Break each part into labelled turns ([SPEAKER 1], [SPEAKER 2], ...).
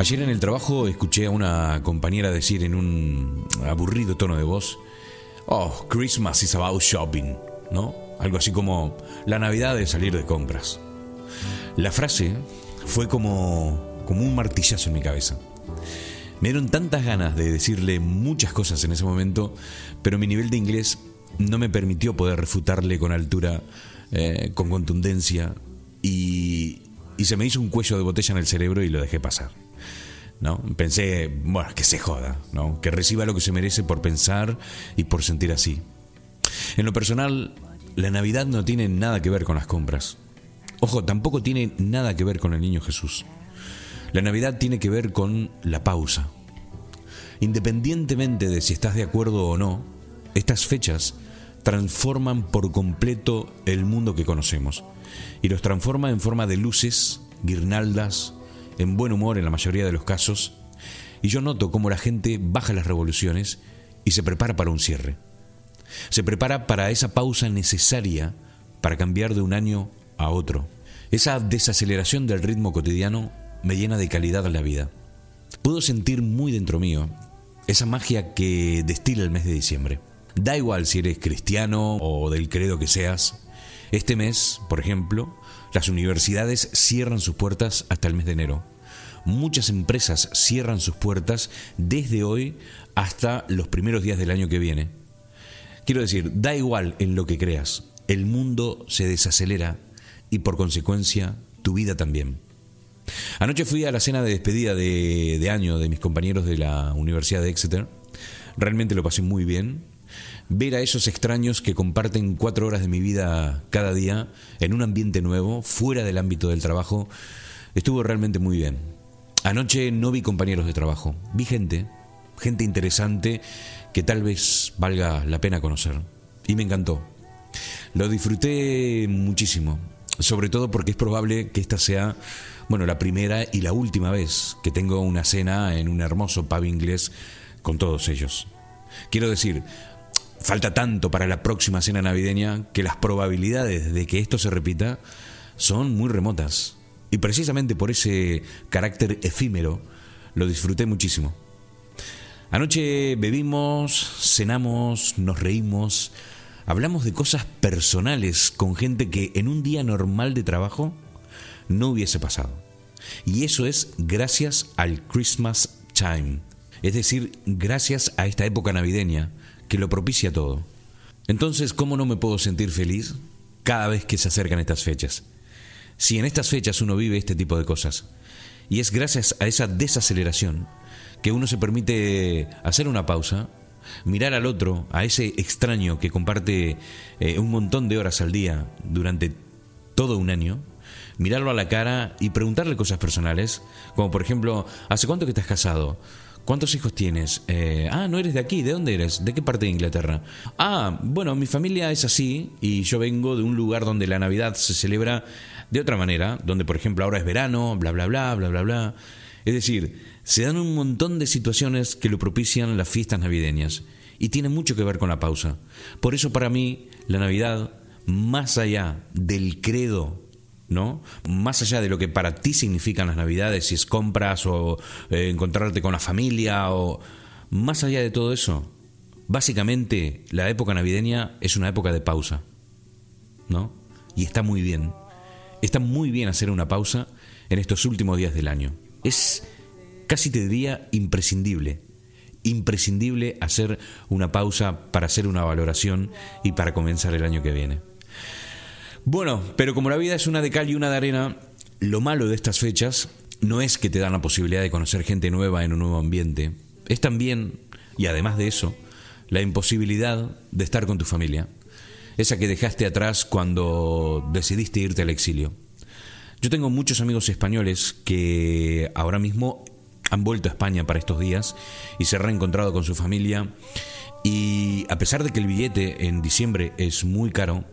[SPEAKER 1] Ayer en el trabajo escuché a una compañera decir en un aburrido tono de voz, Oh, Christmas is about shopping, ¿no? Algo así como la Navidad de salir de compras. La frase fue como, como un martillazo en mi cabeza. Me dieron tantas ganas de decirle muchas cosas en ese momento, pero mi nivel de inglés no me permitió poder refutarle con altura, eh, con contundencia, y se me hizo un cuello de botella en el cerebro y lo dejé pasar. ¿No? Pensé, bueno, que se joda, ¿no? Que reciba lo que se merece por pensar y por sentir así. En lo personal, la Navidad no tiene nada que ver con las compras. Ojo, tampoco tiene nada que ver con el niño Jesús. La Navidad tiene que ver con la pausa. Independientemente de si estás de acuerdo o no, estas fechas transforman por completo el mundo que conocemos y los transforma en forma de luces, guirnaldas, en buen humor en la mayoría de los casos, y yo noto cómo la gente baja las revoluciones y se prepara para un cierre. Se prepara para esa pausa necesaria para cambiar de un año a otro. Esa desaceleración del ritmo cotidiano me llena de calidad la vida. Puedo sentir muy dentro mío esa magia que destila el mes de diciembre. Da igual si eres cristiano o del credo que seas. Este mes, por ejemplo, las universidades cierran sus puertas hasta el mes de enero. Muchas empresas cierran sus puertas desde hoy hasta los primeros días del año que viene. Quiero decir, da igual en lo que creas, el mundo se desacelera y por consecuencia tu vida también. Anoche fui a la cena de despedida de, año de mis compañeros de la Universidad de Exeter. Realmente lo pasé muy bien ver a esos extraños que comparten cuatro horas de mi vida cada día en un ambiente nuevo, fuera del ámbito del trabajo, estuvo realmente muy bien. Anoche no vi compañeros de trabajo, vi gente, gente interesante que tal vez valga la pena conocer. Y me encantó. Lo disfruté muchísimo, sobre todo porque es probable que esta sea, bueno, la primera y la última vez que tengo una cena en un hermoso pub inglés con todos ellos. Quiero decir, Falta tanto para la próxima cena navideña que las probabilidades de que esto se repita son muy remotas. Y precisamente por ese carácter efímero lo disfruté muchísimo. Anoche bebimos, cenamos, nos reímos, hablamos de cosas personales con gente que en un día normal de trabajo no hubiese pasado. Y eso es gracias al Christmas Time, es decir, gracias a esta época navideña que lo propicia todo. Entonces, ¿cómo no me puedo sentir feliz cada vez que se acercan estas fechas? Si en estas fechas uno vive este tipo de cosas, y es gracias a esa desaceleración que uno se permite hacer una pausa, mirar al otro, a ese extraño que comparte eh, un montón de horas al día durante todo un año, mirarlo a la cara y preguntarle cosas personales, como por ejemplo, ¿hace cuánto que estás casado? ¿Cuántos hijos tienes? Eh, ah, no eres de aquí. ¿De dónde eres? ¿De qué parte de Inglaterra? Ah, bueno, mi familia es así y yo vengo de un lugar donde la Navidad se celebra de otra manera, donde por ejemplo ahora es verano, bla, bla, bla, bla, bla, bla. Es decir, se dan un montón de situaciones que lo propician las fiestas navideñas y tiene mucho que ver con la pausa. Por eso para mí la Navidad, más allá del credo ¿no? Más allá de lo que para ti significan las Navidades, si es compras o eh, encontrarte con la familia o más allá de todo eso, básicamente la época navideña es una época de pausa, ¿no? Y está muy bien. Está muy bien hacer una pausa en estos últimos días del año. Es casi te diría imprescindible. Imprescindible hacer una pausa para hacer una valoración y para comenzar el año que viene. Bueno, pero como la vida es una de cal y una de arena, lo malo de estas fechas no es que te dan la posibilidad de conocer gente nueva en un nuevo ambiente, es también, y además de eso, la imposibilidad de estar con tu familia, esa que dejaste atrás cuando decidiste irte al exilio. Yo tengo muchos amigos españoles que ahora mismo han vuelto a España para estos días y se han reencontrado con su familia y a pesar de que el billete en diciembre es muy caro,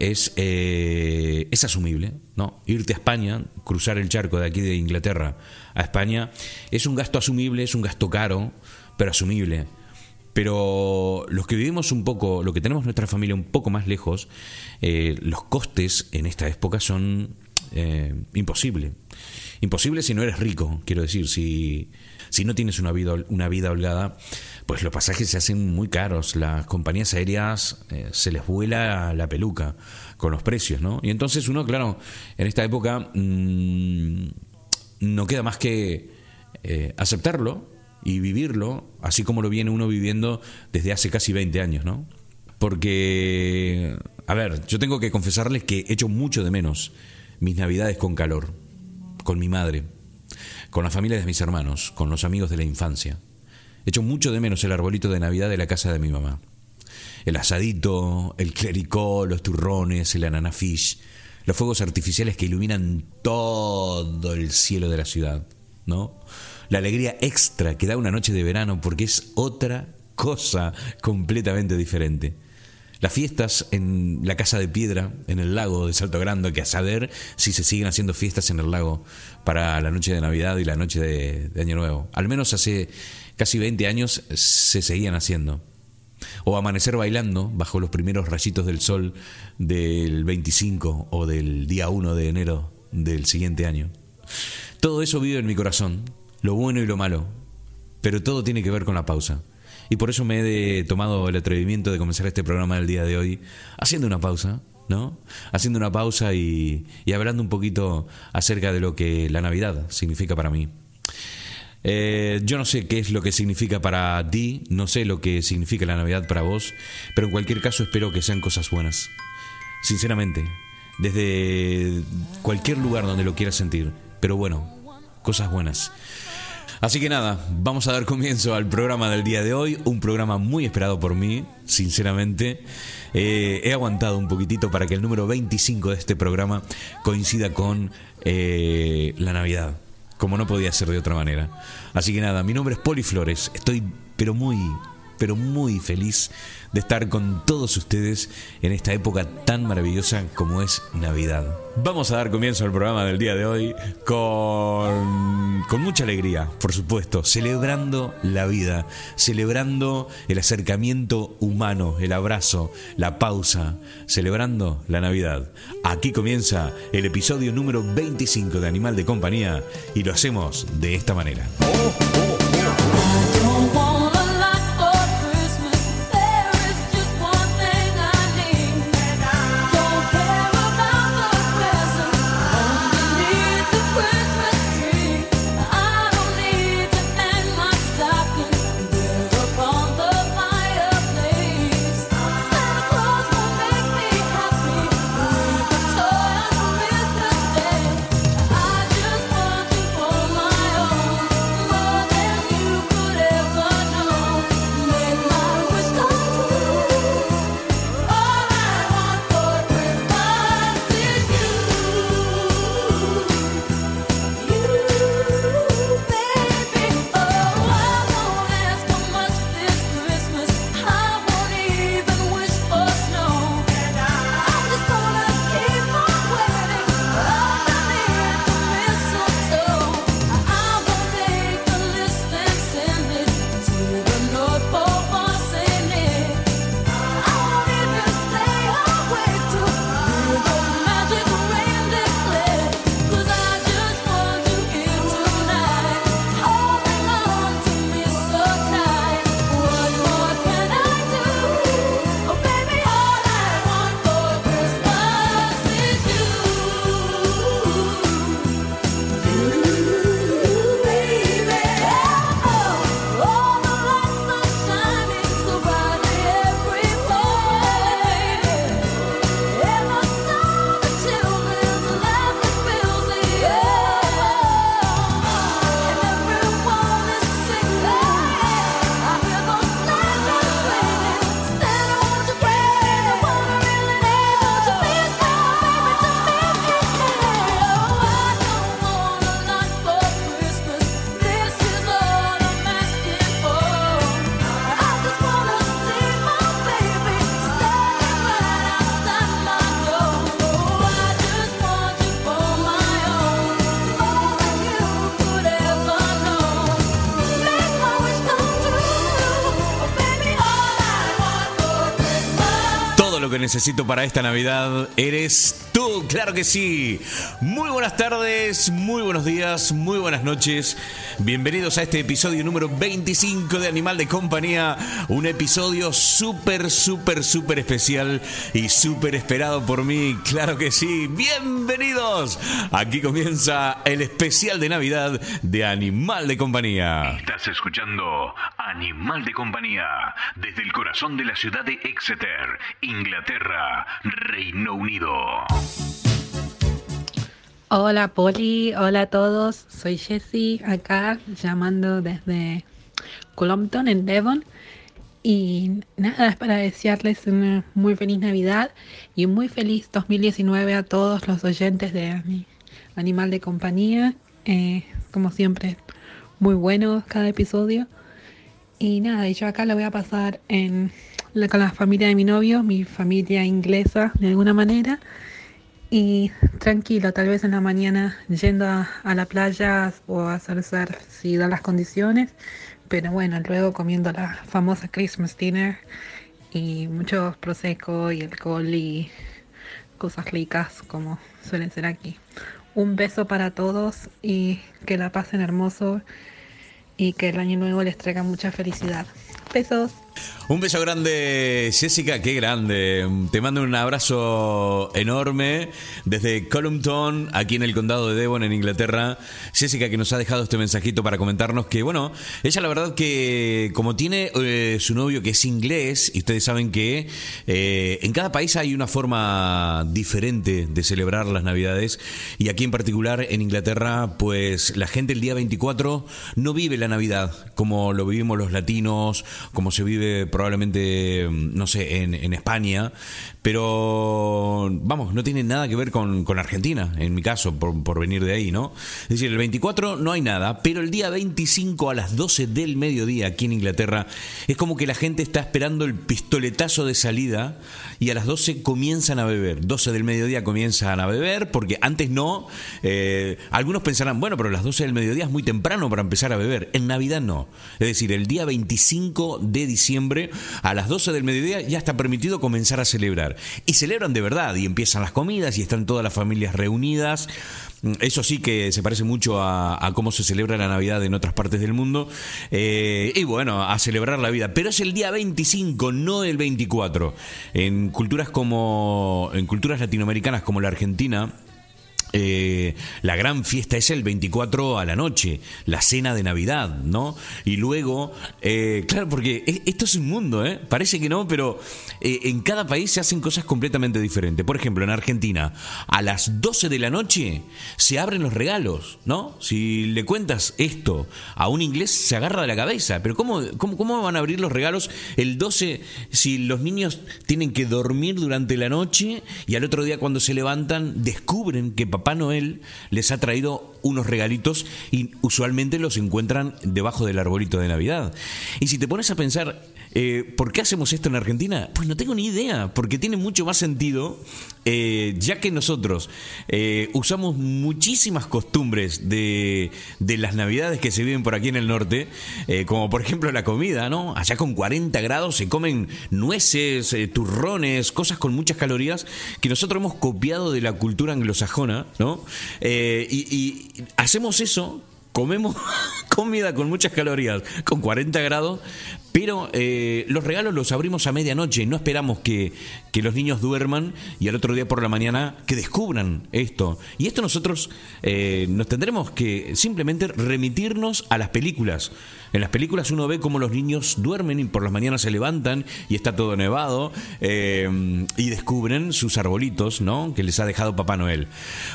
[SPEAKER 1] es, eh, es asumible, ¿no? Irte a España, cruzar el charco de aquí de Inglaterra a España, es un gasto asumible, es un gasto caro, pero asumible. Pero los que vivimos un poco, lo que tenemos nuestra familia un poco más lejos, eh, los costes en esta época son eh, imposibles. Imposible si no eres rico, quiero decir, si, si no tienes una vida, una vida holgada, pues los pasajes se hacen muy caros, las compañías aéreas eh, se les vuela la peluca con los precios, ¿no? Y entonces uno, claro, en esta época mm, no queda más que eh, aceptarlo y vivirlo, así como lo viene uno viviendo desde hace casi 20 años, ¿no? Porque, a ver, yo tengo que confesarles que he hecho mucho de menos mis navidades con calor, con mi madre, con la familia de mis hermanos, con los amigos de la infancia. He hecho mucho de menos el arbolito de Navidad de la casa de mi mamá. El asadito, el clericó, los turrones, el ananafish, los fuegos artificiales que iluminan todo el cielo de la ciudad, ¿no? La alegría extra que da una noche de verano porque es otra cosa completamente diferente. Las fiestas en la casa de piedra, en el lago de Salto Grande, que a saber si se siguen haciendo fiestas en el lago para la noche de Navidad y la noche de, Año Nuevo. Al menos hace casi 20 años se seguían haciendo. O amanecer bailando bajo los primeros rayitos del sol del 25 o del día 1 de enero del siguiente año. Todo eso vive en mi corazón, lo bueno y lo malo, pero todo tiene que ver con la pausa. Y por eso me he tomado el atrevimiento de comenzar este programa del día de hoy haciendo una pausa, ¿no? Haciendo una pausa y, hablando un poquito acerca de lo que la Navidad significa para mí. Eh, yo no sé qué es lo que significa para ti, no sé lo que significa la Navidad para vos, pero en cualquier caso espero que sean cosas buenas. Sinceramente, desde cualquier lugar donde lo quieras sentir, pero bueno, cosas buenas. Así que nada, vamos a dar comienzo al programa del día de hoy, un programa muy esperado por mí, sinceramente. Eh, he aguantado un poquitito para que el número 25 de este programa coincida con eh, la Navidad, como no podía ser de otra manera. Así que nada, mi nombre es Poli Flores, estoy pero muy, pero muy feliz de estar con todos ustedes en esta época tan maravillosa como es Navidad. Vamos a dar comienzo al programa del día de hoy con, con mucha alegría, por supuesto, celebrando la vida, celebrando el acercamiento humano, el abrazo, la pausa, celebrando la Navidad. Aquí comienza el episodio número 25 de Animal de Compañía y lo hacemos de esta manera. Necesito para esta Navidad eres tú, claro que sí. Muy buenas tardes, muy buenos días, muy buenas noches. Bienvenidos a este episodio número 25 de Animal de Compañía. Un episodio súper, súper, súper especial y súper esperado por mí, claro que sí. Bienvenidos. Aquí comienza el especial de Navidad de Animal de Compañía.
[SPEAKER 2] Estás escuchando Animal de Compañía desde el corazón de la ciudad de Exeter, Inglaterra, Reino Unido.
[SPEAKER 3] Hola Poli, hola a todos, soy Jessie acá llamando desde Colompton en Devon. Y nada, es para desearles una muy feliz Navidad y un muy feliz 2019 a todos los oyentes de mi Animal de Compañía, eh, como siempre muy bueno cada episodio. Y nada, yo acá lo voy a pasar en con la familia de mi novio, mi familia inglesa de alguna manera. Y tranquilo, tal vez en la mañana yendo a, la playa o a hacer si dan las condiciones. Pero bueno, luego comiendo la famosa Christmas dinner y mucho prosecco y alcohol y cosas ricas como suelen ser aquí. Un beso para todos y que la pasen hermoso y que el año nuevo les traiga mucha felicidad. Besos.
[SPEAKER 1] Un beso grande, Jessica, qué grande. Te mando un abrazo enorme desde Columton, aquí en el condado de Devon, en Inglaterra. Jessica, que nos ha dejado este mensajito para comentarnos que, bueno, ella la verdad que como tiene eh, su novio que es inglés, y ustedes saben que eh, en cada país hay una forma diferente de celebrar las Navidades, y aquí en particular en Inglaterra, pues la gente el día 24 no vive la Navidad como lo vivimos los latinos, como se vive probablemente, mm, no sé, en, España, pero vamos, no tiene nada que ver con, Argentina, en mi caso, por, por, venir de ahí, ¿no? Es decir, el 24 no hay nada, pero el día 25 a las 12 del mediodía aquí en Inglaterra es como que la gente está esperando el pistoletazo de salida y a las 12 comienzan a beber. 12 del mediodía comienzan a beber porque antes no. Eh, algunos pensarán, bueno, pero las 12 del mediodía es muy temprano para empezar a beber. En Navidad no. Es decir, el día 25 de diciembre a las 12 del mediodía ya está permitido comenzar a celebrar. Y celebran de verdad y empiezan las comidas y están todas las familias reunidas. Eso sí que se parece mucho a, cómo se celebra la Navidad en otras partes del mundo. Eh, y bueno, a celebrar la vida. Pero es el día 25, no el 24. En culturas como. En culturas latinoamericanas como la Argentina eh, la gran fiesta es el 24 a la noche, la cena de Navidad, ¿no? Y luego, eh, claro, porque e, esto es un mundo, ¿eh? Parece que no, pero eh, en cada país se hacen cosas completamente diferentes. Por ejemplo, en Argentina, a las 12 de la noche se abren los regalos, ¿no? Si le cuentas esto a un inglés, se agarra de la cabeza. Pero ¿cómo, cómo, cómo van a abrir los regalos el 12 si los niños tienen que dormir durante la noche y al otro día cuando se levantan descubren que papá Papá Noel les ha traído unos regalitos y usualmente los encuentran debajo del arbolito de Navidad. Y si te pones a pensar, eh, ¿por qué hacemos esto en Argentina? Pues no tengo ni idea, porque tiene mucho más sentido, eh, ya que nosotros eh, usamos muchísimas costumbres de, de, las Navidades que se viven por aquí en el norte, como por ejemplo la comida, ¿no? Allá con 40 grados se comen nueces, turrones, cosas con muchas calorías que nosotros hemos copiado de la cultura anglosajona ¿no? Y, hacemos eso, comemos comida con muchas calorías, con 40 grados, pero eh, los regalos los abrimos a medianoche, no esperamos que, que, los niños duerman y al otro día por la mañana que descubran esto. Y esto nosotros eh, nos tendremos que simplemente remitirnos a las películas. En las películas uno ve cómo los niños duermen y por las mañanas se levantan y está todo nevado eh, y descubren sus arbolitos, ¿no? Que les ha dejado Papá Noel.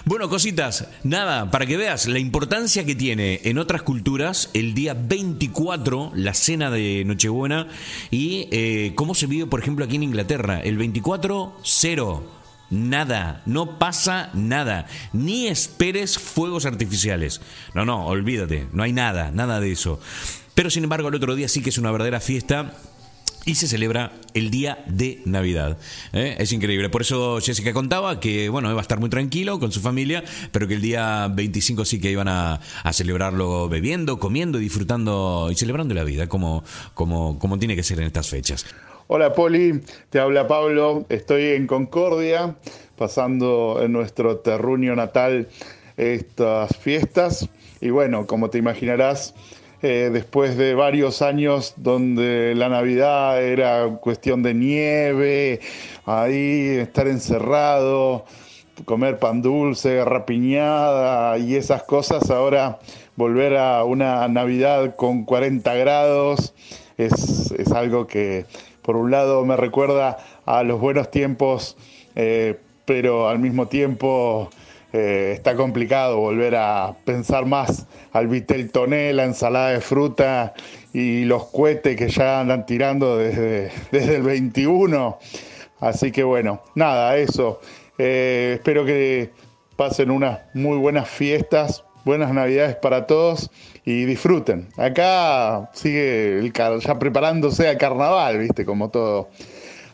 [SPEAKER 1] Bueno, cositas, nada, para que veas la importancia que tiene en otras culturas el día 24, la cena de Noche buena y eh, cómo se vive, por ejemplo, aquí en Inglaterra. El 24, cero. Nada, no pasa nada. Ni esperes fuegos artificiales. No, no, olvídate, no hay nada, nada de eso. Pero sin embargo, el otro día sí que es una verdadera fiesta y se celebra el día de Navidad. ¿eh? Es increíble. Por eso Jessica contaba que, bueno, iba a estar muy tranquilo con su familia, pero que el día 25 sí que iban a, celebrarlo bebiendo, comiendo, disfrutando y celebrando la vida como, como, como tiene que ser en estas fechas.
[SPEAKER 4] Hola Poli, te habla Pablo, estoy en Concordia, pasando en nuestro terruño natal estas fiestas y bueno, como te imaginarás, eh, después de varios años donde la Navidad era cuestión de nieve, ahí estar encerrado, comer pan dulce, rapiñada y esas cosas, ahora volver a una Navidad con 40 grados es, es algo que por un lado me recuerda a los buenos tiempos, eh, pero al mismo tiempo eh, está complicado volver a pensar más al vitel toné, la ensalada de fruta y los cohetes que ya andan tirando desde, desde el 21. Así que bueno, nada, eso. Eh, espero que pasen unas muy buenas fiestas, buenas navidades para todos y disfruten. Acá sigue el ya preparándose a carnaval, viste, como todo.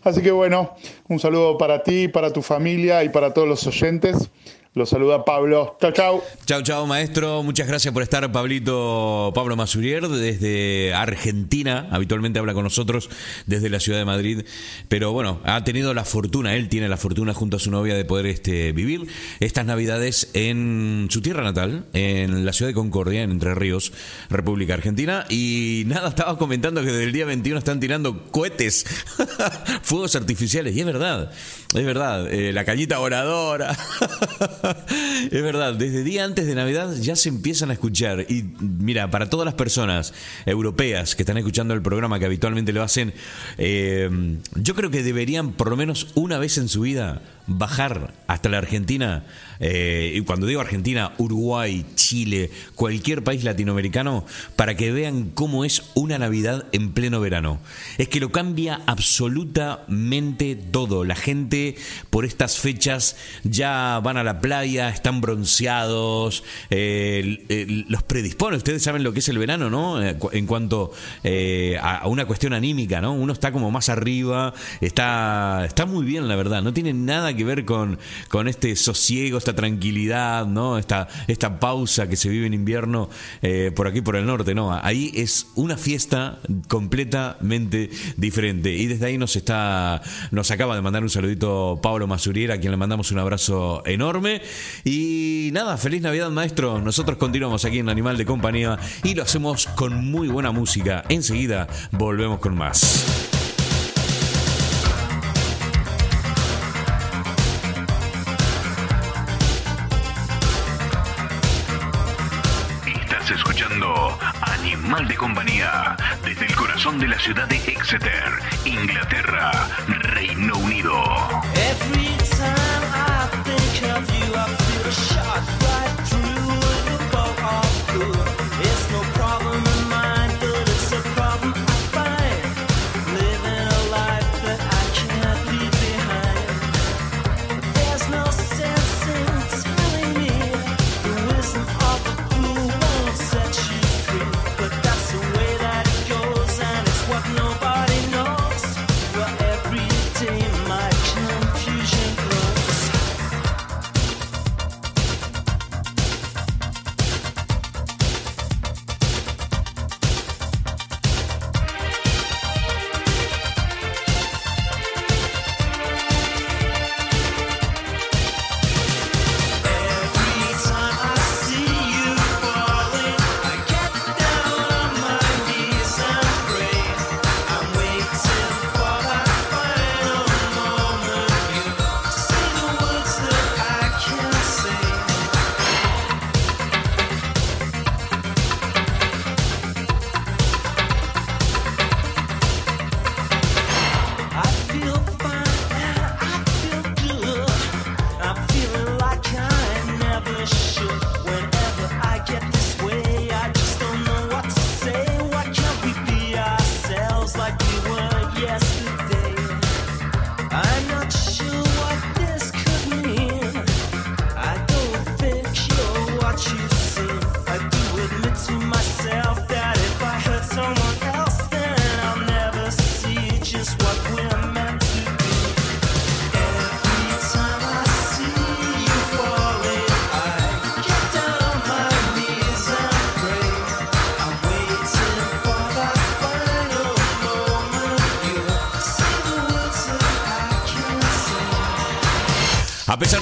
[SPEAKER 4] Así que bueno, un saludo para ti, para tu familia y para todos los oyentes. Los saluda Pablo. Chao, chao.
[SPEAKER 1] Chao, chao, maestro. Muchas gracias por estar, Pablito Pablo Masurier, desde Argentina. Habitualmente habla con nosotros desde la ciudad de Madrid. Pero bueno, ha tenido la fortuna, él tiene la fortuna junto a su novia de poder este, vivir estas Navidades en su tierra natal, en la ciudad de Concordia, en Entre Ríos, República Argentina. Y nada, estaba comentando que desde el día 21 están tirando cohetes, fuegos artificiales. Y es verdad, es verdad. Eh, la cañita oradora. es verdad, desde día antes de Navidad ya se empiezan a escuchar. Y mira, para todas las personas europeas que están escuchando el programa, que habitualmente lo hacen, eh, yo creo que deberían por lo menos una vez en su vida bajar hasta la Argentina, eh, y cuando digo Argentina, Uruguay, Chile, cualquier país latinoamericano, para que vean cómo es una Navidad en pleno verano. Es que lo cambia absolutamente todo. La gente por estas fechas ya van a la playa, están bronceados, eh, los predispone. Ustedes saben lo que es el verano, ¿no? Eh, en cuanto a una cuestión anímica, ¿no? Uno está como más arriba, está, está muy bien, la verdad. No tiene nada que ver con, con este sosiego, esta tranquilidad, ¿no? Esta, esta pausa que se vive en invierno eh, por aquí por el norte, ¿no? Ahí es una fiesta completamente diferente. Y desde ahí nos está, nos acaba de mandar un saludito Pablo Masuriera, a quien le mandamos un abrazo enorme. Y nada, feliz Navidad, maestro. Nosotros continuamos aquí en Animal de Compañía y lo hacemos con muy buena música. Enseguida volvemos con más.
[SPEAKER 2] De la ciudad de Exeter, Inglaterra, Reino Unido.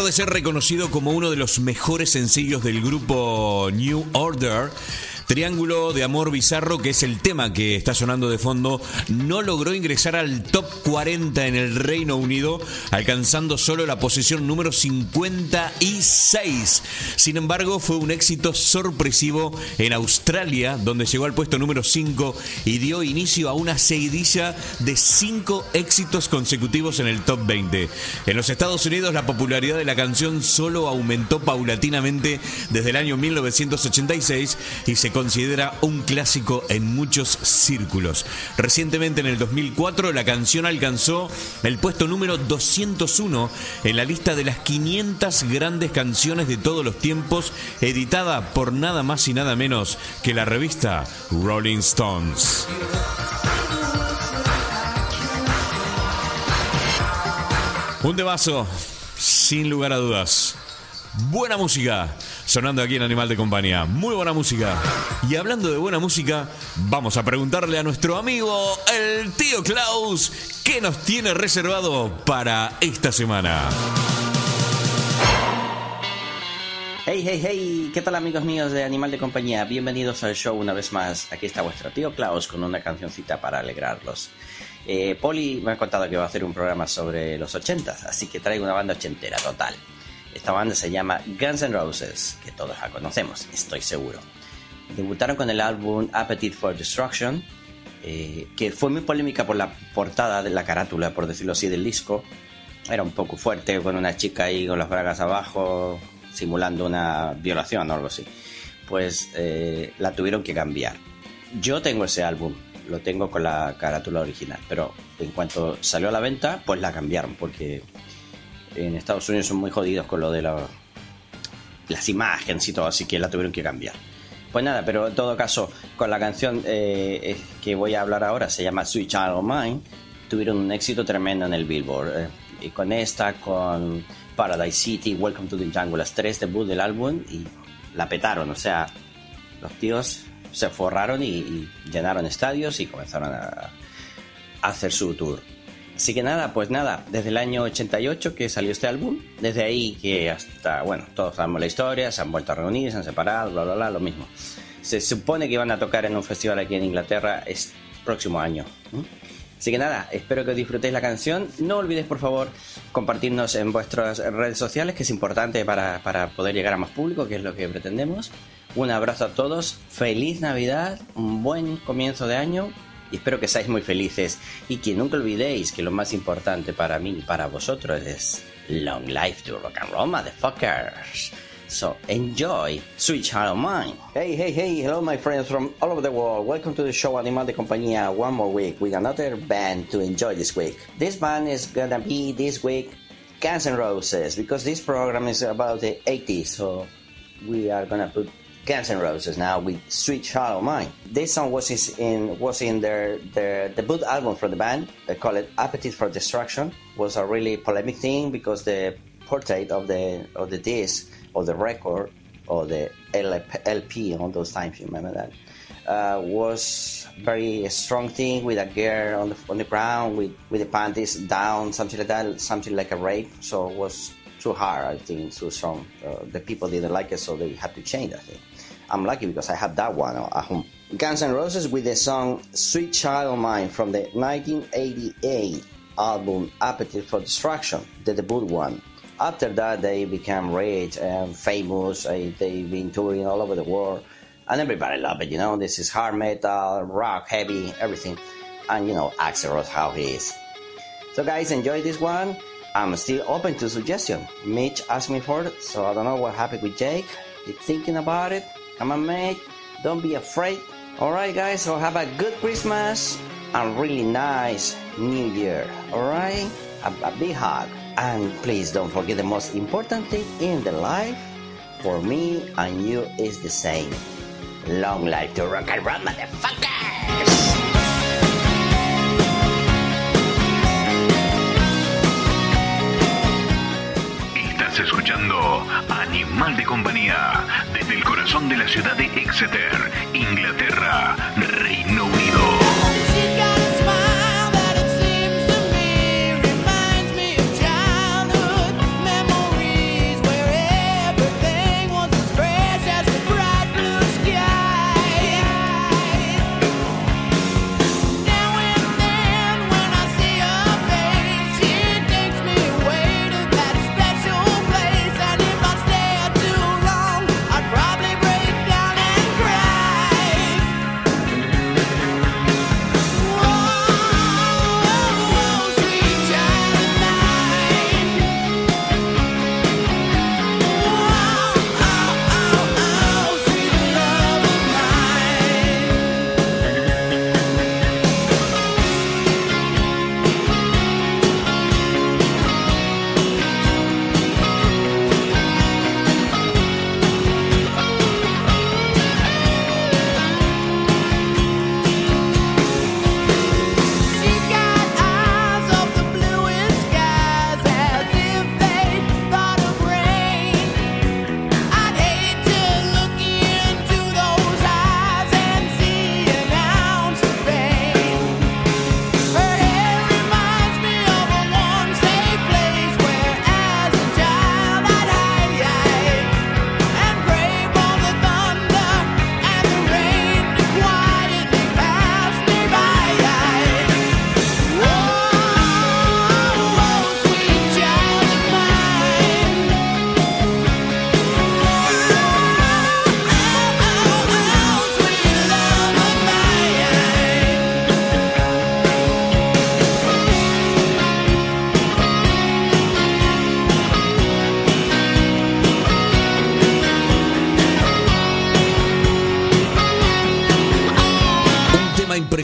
[SPEAKER 1] De ser reconocido como uno de los mejores sencillos del grupo New Order, Triángulo de Amor Bizarro, que es el tema que está sonando de fondo, no logró ingresar al top 40 en el Reino Unido, alcanzando solo la posición número 56. Sin embargo, fue un éxito sorpresivo en Australia, donde llegó al puesto número 5 y dio inicio a una seguidilla de 5 éxitos consecutivos en el top 20. En los Estados Unidos, la popularidad de la canción solo aumentó paulatinamente desde el año 1986 y se considera un clásico en muchos círculos. Recientemente, en el 2004, la canción alcanzó el puesto número 201 en la lista de las 500 grandes canciones de todos los tiempos, editada por nada más y nada menos que la revista Rolling Stones. Un debazo, sin lugar a dudas. Buena música sonando aquí en Animal de Compañía. Muy buena música. Y hablando de buena música, vamos a preguntarle a nuestro amigo, el tío Klaus, qué nos tiene reservado para esta semana.
[SPEAKER 5] Hey, hey, hey, ¿qué tal amigos míos de Animal de Compañía? Bienvenidos al show una vez más. Aquí está vuestro tío Klaus con una cancioncita para alegrarlos. Eh, Poli me ha contado que va a hacer un programa sobre los 80 así que traigo una banda ochentera total. Esta banda se llama Guns N' Roses, que todos la conocemos, estoy seguro. Debutaron con el álbum Appetite for Destruction, eh, que fue muy polémica por la portada de la carátula, por decirlo así, del disco. Era un poco fuerte, con una chica ahí con las bragas abajo, simulando una violación o algo así. Pues eh, la tuvieron que cambiar. Yo tengo ese álbum, lo tengo con la carátula original, pero en cuanto salió a la venta, pues la cambiaron, porque en Estados Unidos son muy jodidos con lo de las imágenes y todo, así que la tuvieron que cambiar. Pues nada, pero en todo caso, con la canción eh, que voy a hablar ahora, se llama Sweet Child of Mine, tuvieron un éxito tremendo en el Billboard. Eh, y con esta, con Paradise City, Welcome to the Jungle, las tres debut del álbum, y la petaron. O sea, los tíos se forraron y, llenaron estadios y comenzaron a hacer su tour. Así que nada, pues nada, desde el año 88 que salió este álbum, desde ahí que hasta, bueno, todos sabemos la historia, se han vuelto a reunir, se han separado, bla, bla, bla, lo mismo. Se supone que van a tocar en un festival aquí en Inglaterra este próximo año. Así que nada, espero que disfrutéis la canción. No olvidéis, por favor, compartirnos en vuestras redes sociales, que es importante para, para poder llegar a más público, que es lo que pretendemos. Un abrazo a todos, feliz Navidad, un buen comienzo de año y espero que seáis muy felices y que nunca olvidéis que lo más importante para mí y para vosotros es long life to rock and roll, motherfuckers. So enjoy Sweet Child of Mine. Hey, hey, hey, hello my friends from all over the world. Welcome to the show Animal de Compañía one more week with another band to enjoy this week. This band is gonna be this week Guns N' Roses because this program is about the 80s, so we are gonna put Guns N' Roses now with Sweet Child of Mine. This song was in was in their their debut album for the band. They call it Appetite for Destruction. Was a really polemic thing because the portrait of the of the disc or the record or the LP on those times, you remember that, uh, was very strong thing with a girl on the on the ground with with the panties down, something like that, something like a rape. So it was too hard, I think, too strong. Uh, the people didn't like it, so they had to change. I think. I'm lucky because I have that one at home. Guns N' Roses with the song Sweet Child of Mine from the 1988 album Appetite for Destruction, the debut one. After that, they became rich and famous. Uh, they've been touring all over the world, and everybody loved it. You know, this is hard metal, rock, heavy, everything. And you know, Axel Rose, how he is. So, guys, enjoy this one. I'm still open to suggestion. Mitch asked me for it, so I don't know what happened with Jake. Keep thinking about it. Come on, mate. Don't be afraid. Alright, guys, so have a good Christmas and really nice New Year. Alright? A, a big hug. And please don't forget the most important thing in the life for me and you is the same. Long life to rock and roll, motherfuckers!
[SPEAKER 2] Escuchando Animal de Compañía desde el corazón de la ciudad de Exeter, Inglaterra, Reino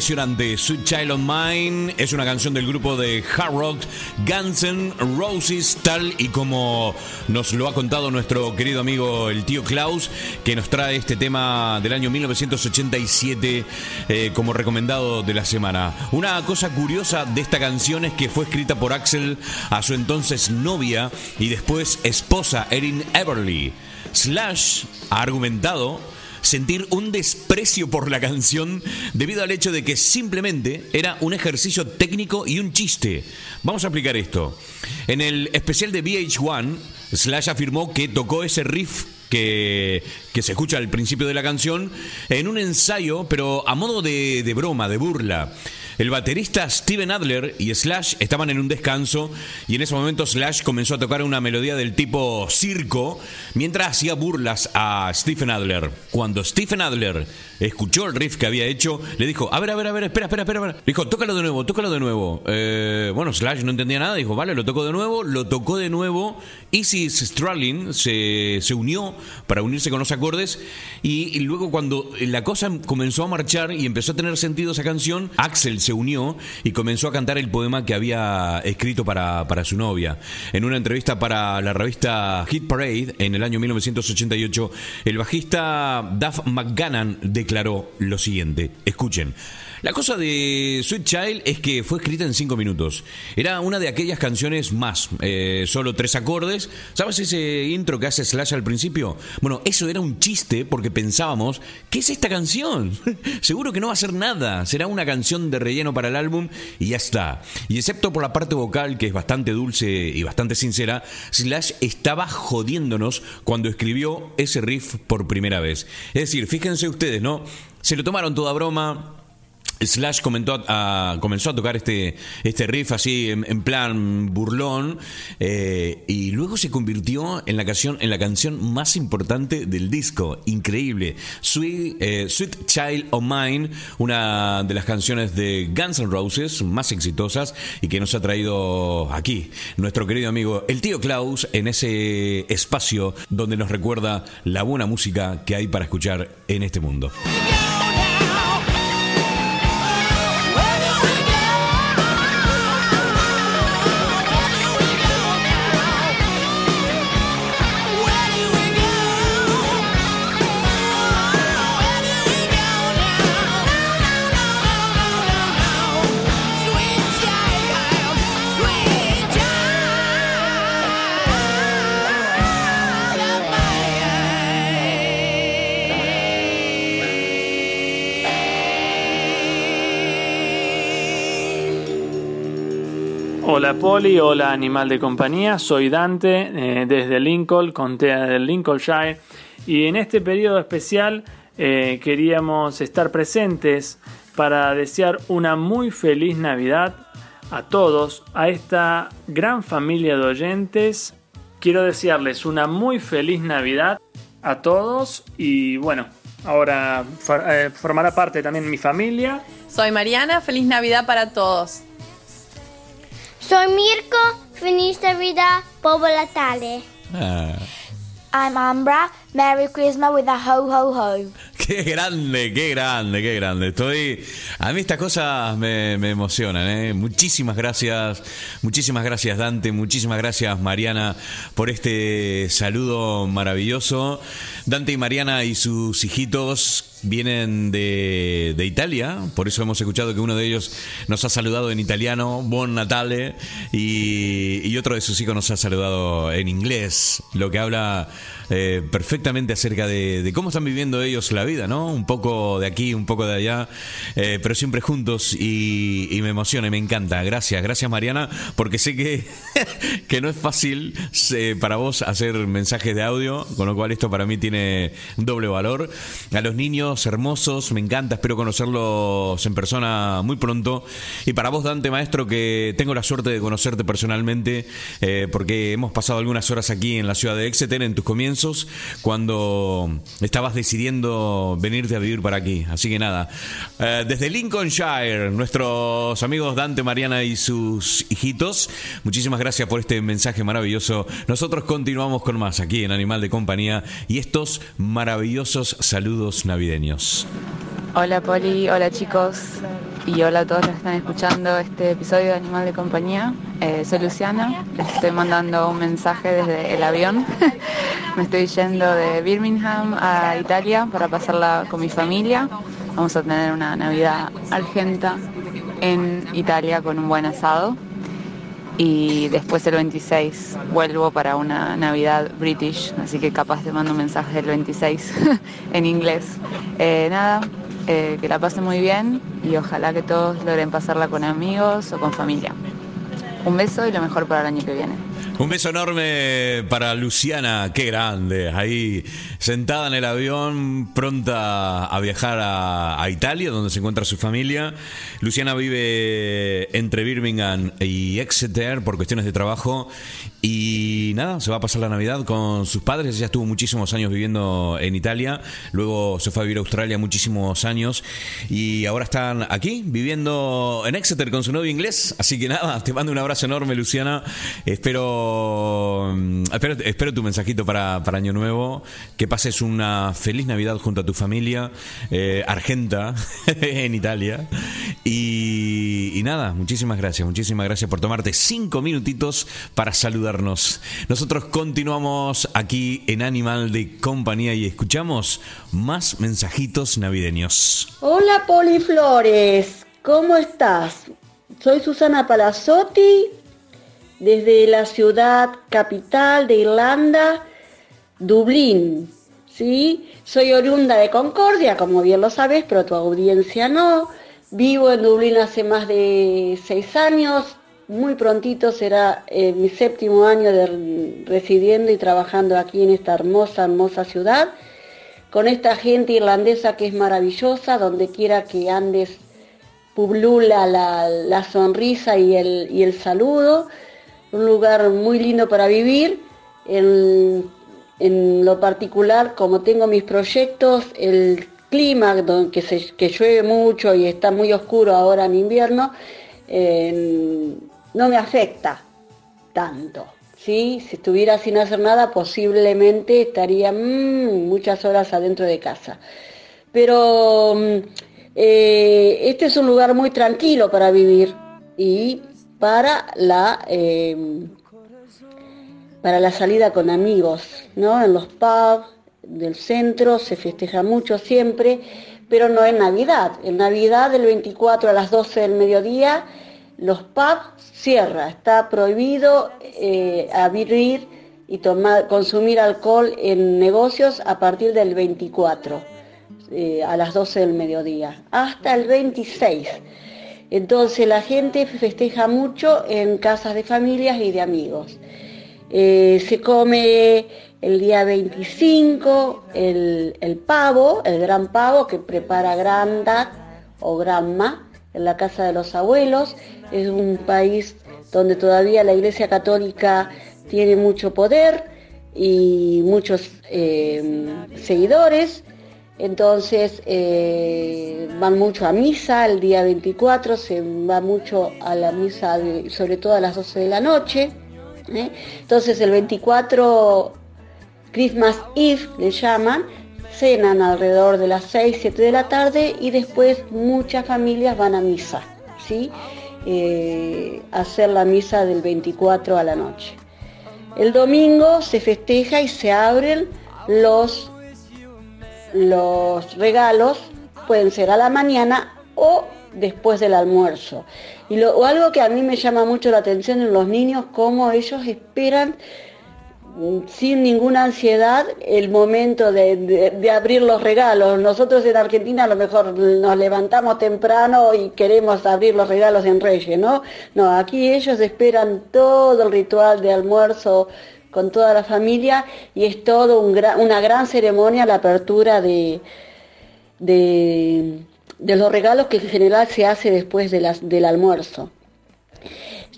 [SPEAKER 1] impresionante. Sweet Child of Mine es una canción del grupo de hard rock Guns N' Roses, tal y como nos lo ha contado nuestro querido amigo el tío Klaus, que nos trae este tema del año 1987 eh, como recomendado de la semana. Una cosa curiosa de esta canción es que fue escrita por Axel a su entonces novia y después esposa Erin Everly. Slash ha argumentado sentir un desprecio por la canción debido al hecho de que simplemente era un ejercicio técnico y un chiste. Vamos a explicar esto. En el especial de VH1, Slash afirmó que tocó ese riff que, que, se escucha al principio de la canción en un ensayo, pero a modo de, de broma, de burla. El baterista Steven Adler y Slash estaban en un descanso y en ese momento Slash comenzó a tocar una melodía del tipo circo mientras hacía burlas a Stephen Adler. Cuando Stephen Adler escuchó el riff que había hecho, le dijo, a ver, a ver, a ver, espera, espera, espera. Le dijo, tócalo de nuevo, tócalo de nuevo. Eh, bueno, Slash no entendía nada, dijo, vale, lo tocó de nuevo, lo tocó de nuevo. Easy Stralin se, se unió para unirse con los acordes y, y luego cuando la cosa comenzó a marchar y empezó a tener sentido esa canción, Axel se unió y comenzó a cantar el poema que había escrito para, para su novia. En una entrevista para la revista Hit Parade en el año 1988, el bajista Duff McGannon declaró lo siguiente. Escuchen. La cosa de Sweet Child es que fue escrita en cinco minutos. Era una de aquellas canciones más, eh, solo tres acordes. ¿Sabes ese intro que hace Slash al principio? Bueno, eso era un chiste porque pensábamos, ¿qué es esta canción? Seguro que no va a ser nada. Será una canción de relleno para el álbum y ya está. Y excepto por la parte vocal, que es bastante dulce y bastante sincera, Slash estaba jodiéndonos cuando escribió ese riff por primera vez. Es decir, fíjense ustedes, ¿no? Se lo tomaron toda broma, Slash comentó comenzó a tocar este, este riff así en, en plan burlón eh, y luego se convirtió en la canción en la canción más importante del disco increíble Sweet, eh, Sweet Child of Mine una de las canciones de Guns N' Roses más exitosas y que nos ha traído aquí nuestro querido amigo el tío Klaus en ese espacio donde nos recuerda la buena música que hay para escuchar en este mundo.
[SPEAKER 6] Hola Poli, hola animal de compañía, soy Dante eh, desde Lincoln, contea del Lincolnshire y en este periodo especial eh, queríamos estar presentes para desear una muy feliz Navidad a todos, a esta gran familia de oyentes. Quiero desearles una muy feliz Navidad a todos y bueno, ahora eh, formará parte también mi familia.
[SPEAKER 7] Soy Mariana, feliz Navidad para todos.
[SPEAKER 8] Soy Mirko, feliz Navidad, Bobo Natale.
[SPEAKER 1] Ah.
[SPEAKER 8] I'm Ambra, Merry Christmas with a ho ho ho.
[SPEAKER 1] Qué grande, qué grande, qué grande. Estoy. A mí estas cosas me, me emocionan, ¿eh? Muchísimas gracias, muchísimas gracias, Dante, muchísimas gracias, Mariana, por este saludo maravilloso. Dante y Mariana y sus hijitos vienen de, de, Italia, por eso hemos escuchado que uno de ellos nos ha saludado en italiano, Buon Natale, y, y otro de sus hijos nos ha saludado en inglés, lo que habla eh, perfectamente acerca de, cómo están viviendo ellos la vida, ¿no? Un poco de aquí, un poco de allá, eh, pero siempre juntos y, y, me emociona y me encanta. Gracias, gracias Mariana, porque sé que, que no es fácil eh, para vos hacer mensajes de audio, con lo cual esto para mí tiene doble valor. A los niños hermosos, me encanta, espero conocerlos en persona muy pronto. Y para vos, Dante Maestro, que tengo la suerte de conocerte personalmente, porque hemos pasado algunas horas aquí en la ciudad de Exeter en tus comienzos cuando estabas decidiendo venirte a vivir para aquí. Así que nada, eh, desde Lincolnshire, nuestros amigos Dante, Mariana y sus hijitos, muchísimas gracias por este mensaje maravilloso. Nosotros continuamos con más aquí en Animal de Compañía y estos maravillosos saludos navideños.
[SPEAKER 9] Hola Poli, hola chicos y hola a todos los que están escuchando este episodio de Animal de Compañía. Eh, soy Luciana, les estoy mandando un mensaje desde el avión. estoy yendo de Birmingham a Italia para pasarla con mi familia. Vamos a tener una Navidad argenta en Italia con un buen asado. Y después el 26 vuelvo para una Navidad British, así que capaz te mando un mensaje del 26 en inglés. Eh, nada, eh, que la pasen muy bien y ojalá que todos logren pasarla con amigos o con familia. Un beso y lo mejor para el año que viene.
[SPEAKER 1] Un beso enorme para Luciana, qué grande, ahí sentada en el avión, pronta a viajar a, Italia, donde se encuentra su familia. Luciana vive entre Birmingham y Exeter por cuestiones de trabajo y nada, se va a pasar la Navidad con sus padres. Ella estuvo muchísimos años viviendo en Italia, luego se fue a vivir a Australia muchísimos años y ahora están aquí viviendo en Exeter con su novio inglés. Así que nada, te mando un abrazo enorme, Luciana. Espero, mm, espero, tu mensajito para, para Año Nuevo. Que pases una feliz Navidad junto a tu familia eh, argenta en Italia. Y, y nada, muchísimas gracias, muchísimas gracias por tomarte cinco minutitos para saludarnos. Nosotros continuamos aquí en Animal de Compañía y escuchamos más mensajitos navideños.
[SPEAKER 10] Hola Poliflores, ¿cómo estás? Soy Susana Palazzotti desde la ciudad capital de Irlanda, Dublín. ¿sí? Soy oriunda de Concordia, como bien lo sabes, pero tu audiencia no. Vivo en Dublín hace más de seis años. Muy prontito será eh, mi séptimo año de residiendo y trabajando aquí en esta hermosa, hermosa ciudad, con esta gente irlandesa que es maravillosa, donde quiera que andes, publula la, sonrisa y el, y el saludo un lugar muy lindo para vivir. En, lo particular, como tengo mis proyectos, el clima, que, se, que llueve mucho y está muy oscuro ahora en invierno, no me afecta tanto. ¿sí? Si estuviera sin hacer nada, posiblemente estaría mm, muchas horas adentro de casa. Pero mm, eh, este es un lugar muy tranquilo para vivir y para la, em, para la salida con amigos, ¿no? En los pubs del centro se festeja mucho siempre, pero no en Navidad. En Navidad, del 24 a las 12 del mediodía, los pubs cierra, está prohibido eh, abrir y tomar, consumir alcohol en negocios a partir del 24 eh, a las 12 del mediodía, hasta el 26. Entonces la gente festeja mucho en casas de familias y de amigos. Eh, se come el día 25 el, pavo, el gran pavo que prepara Grandad o Granma en la casa de los abuelos. Es un país donde todavía la Iglesia Católica tiene mucho poder y muchos eh, seguidores. Entonces eh, van mucho a misa el día 24, se va mucho a la misa sobre todo a las 12 de la noche. ¿eh? Entonces el 24 Christmas Eve le llaman, cenan alrededor de las 6, 7 de la tarde y después muchas familias van a misa, ¿sí? Eh, hacer la misa del 24 a la noche. El domingo se festeja y se abren los los regalos pueden ser a la mañana o después del almuerzo. Y lo, algo que a mí me llama mucho la atención en los niños, cómo ellos esperan mm, sin ninguna ansiedad el momento de, abrir los regalos. Nosotros en Argentina a lo mejor nos levantamos temprano y queremos abrir los regalos en Reyes, ¿no? No, aquí ellos esperan todo el ritual de almuerzo con toda la familia y es todo una gran ceremonia la apertura de, de, los regalos que en general se hace después de del almuerzo.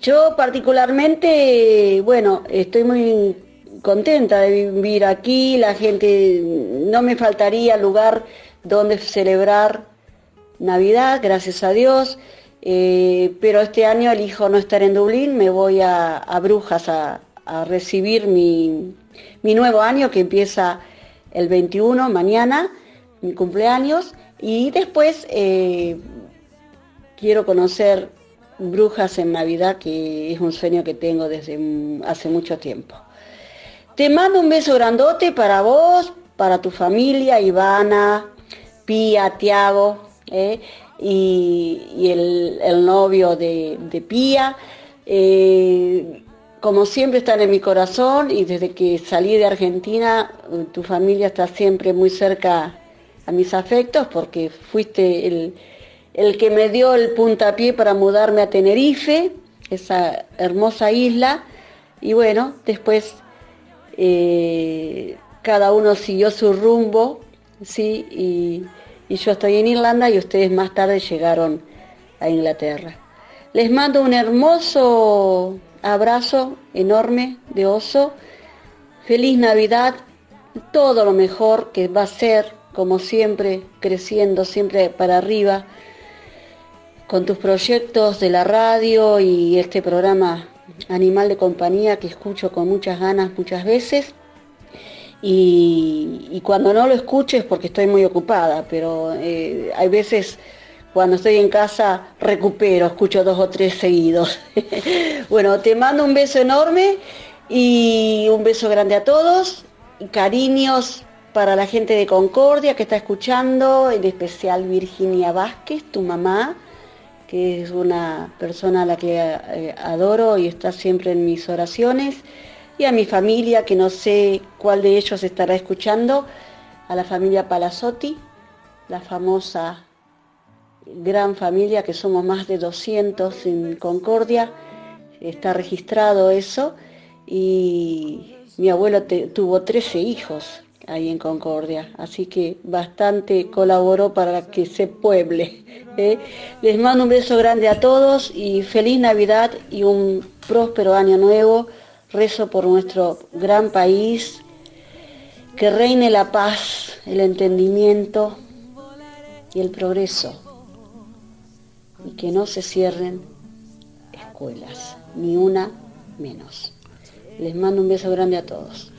[SPEAKER 10] Yo particularmente, bueno, estoy muy contenta de vivir aquí, la gente, no me faltaría lugar donde celebrar Navidad, gracias a Dios, eh, pero este año elijo no estar en Dublín, me voy a, a Brujas a, a recibir mi, nuevo año que empieza el 21, mañana, mi cumpleaños, Y después eh, quiero conocer Brujas en Navidad, que es un sueño que tengo desde hace mucho tiempo. Te mando un beso grandote para vos, para tu familia, Ivana, Pía, Tiago, ¿eh? y, el, novio de, Pía. Eh, como siempre están en mi corazón y desde que salí de Argentina, tu familia está siempre muy cerca a mis afectos porque fuiste el, el que me dio el puntapié para mudarme a Tenerife, esa hermosa isla, y bueno, después eh, cada uno siguió su rumbo, ¿sí? Y, y yo estoy en Irlanda y ustedes más tarde llegaron a Inglaterra. Les mando un hermoso abrazo enorme de oso, feliz Navidad, todo lo mejor que va a ser, como siempre, creciendo siempre para arriba con tus proyectos de la radio y este programa Animal de Compañía que escucho con muchas ganas muchas veces. Y, cuando no lo escucho es porque estoy muy ocupada, pero eh, hay veces cuando estoy en casa recupero, escucho dos o tres seguidos. bueno, te mando un beso enorme y un beso grande a todos, cariños para la gente de Concordia que está escuchando, en especial Virginia Vázquez, tu mamá, que es una persona a la que eh, adoro y está siempre en mis oraciones, y a mi familia, que no sé cuál de ellos estará escuchando, a la familia Palazzotti, la famosa gran familia, que somos más de 200 en Concordia, está registrado eso, y mi abuelo tuvo 13 hijos, ahí en Concordia. Así que bastante colaboró para que se pueble. ¿eh? Les mando un beso grande a todos y feliz Navidad y un próspero año nuevo. Rezo por nuestro gran país, que reine la paz, el entendimiento y el progreso. Y que no se cierren escuelas, ni una menos. Les mando un beso grande a todos.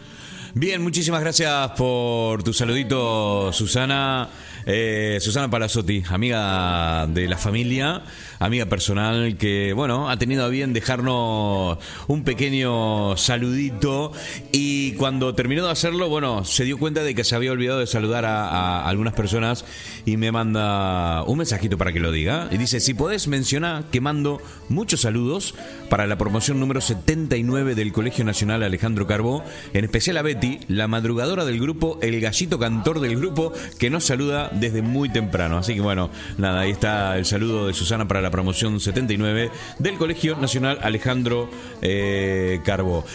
[SPEAKER 1] Bien, muchísimas gracias por tu saludito, Susana. Eh, Susana Palazzotti, amiga de la familia, amiga personal, que bueno, ha tenido a bien dejarnos un pequeño saludito y cuando terminó de hacerlo, bueno, se dio cuenta de que se había olvidado de saludar a, algunas personas y me manda un mensajito para que lo diga. Y dice, si podés mencionar que mando muchos saludos para la promoción número 79 del Colegio Nacional Alejandro Carbó, en especial a Betty, la madrugadora del grupo, el gallito cantor del grupo, que nos saluda desde muy temprano. Así que bueno, nada, ahí está el saludo de Susana para la promoción 79 del Colegio Nacional Alejandro eh, Carbo.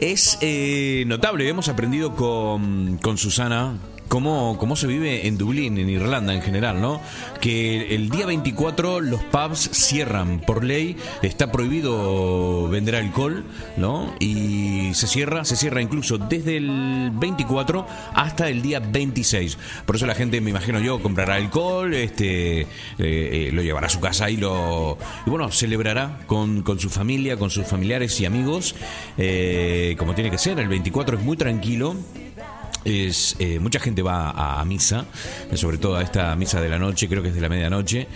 [SPEAKER 1] Es eh, notable, hemos aprendido con, con Susana cómo, cómo se vive en Dublín, en Irlanda en general, ¿no? Que el día 24 los pubs cierran. Por ley está prohibido vender alcohol, ¿no? Y se cierra, se cierra incluso desde el 24 hasta el día 26. Por eso la gente, me imagino yo, comprará alcohol, este, eh, eh, lo llevará a su casa y lo, y bueno, celebrará con, con su familia, con sus familiares y amigos, eh, como tiene que ser. El 24 es muy tranquilo es eh, mucha gente va a, misa, sobre todo a esta misa de la noche, creo que es de la medianoche.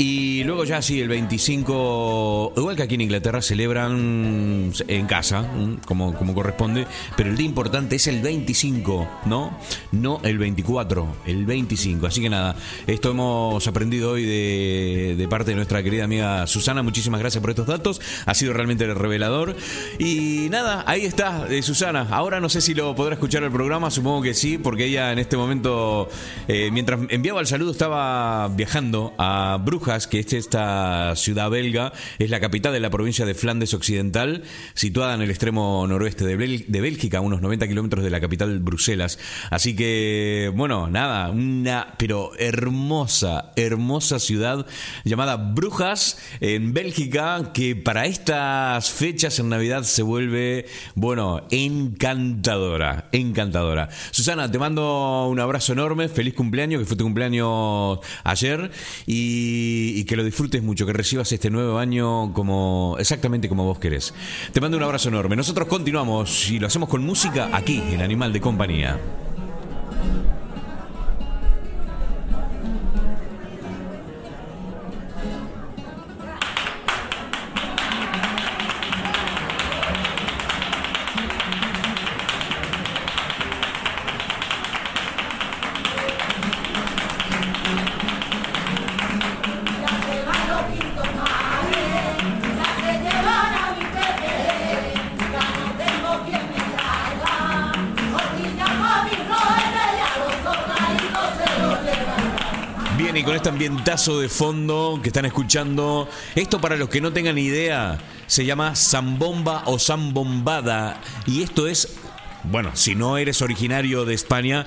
[SPEAKER 1] Y luego ya sí, el 25, igual que aquí en Inglaterra, celebran en casa, como, como corresponde, pero el día importante es el 25, ¿no? No el 24, el 25. Así que nada, esto hemos aprendido hoy de, parte de nuestra querida amiga Susana. Muchísimas gracias por estos datos, ha sido realmente revelador. Y nada, ahí está, eh, Susana. Ahora no sé si lo podrá escuchar el programa, supongo que sí, porque ella en este momento, eh, mientras enviaba el saludo, estaba viajando a Brujas, que es esta ciudad belga, es la capital de la provincia de Flandes Occidental, situada en el extremo noroeste de, de Bélgica, a unos 90 kilómetros de la capital Bruselas. Así que, bueno, nada, una, pero hermosa, hermosa ciudad llamada Brujas, en Bélgica, que para estas fechas en Navidad se vuelve, bueno, encantadora, encantadora. Susana, te mando un abrazo enorme, feliz cumpleaños, que fue tu cumpleaños ayer y, que lo disfrutes mucho, que recibas este nuevo año como exactamente como vos querés. Te mando un abrazo enorme. Nosotros continuamos y lo hacemos con música aquí en Animal de Compañía. Ambientazo de fondo que están escuchando, esto para los que no tengan idea, se llama Zambomba o Zambombada. Y esto es, bueno, si no eres originario de España,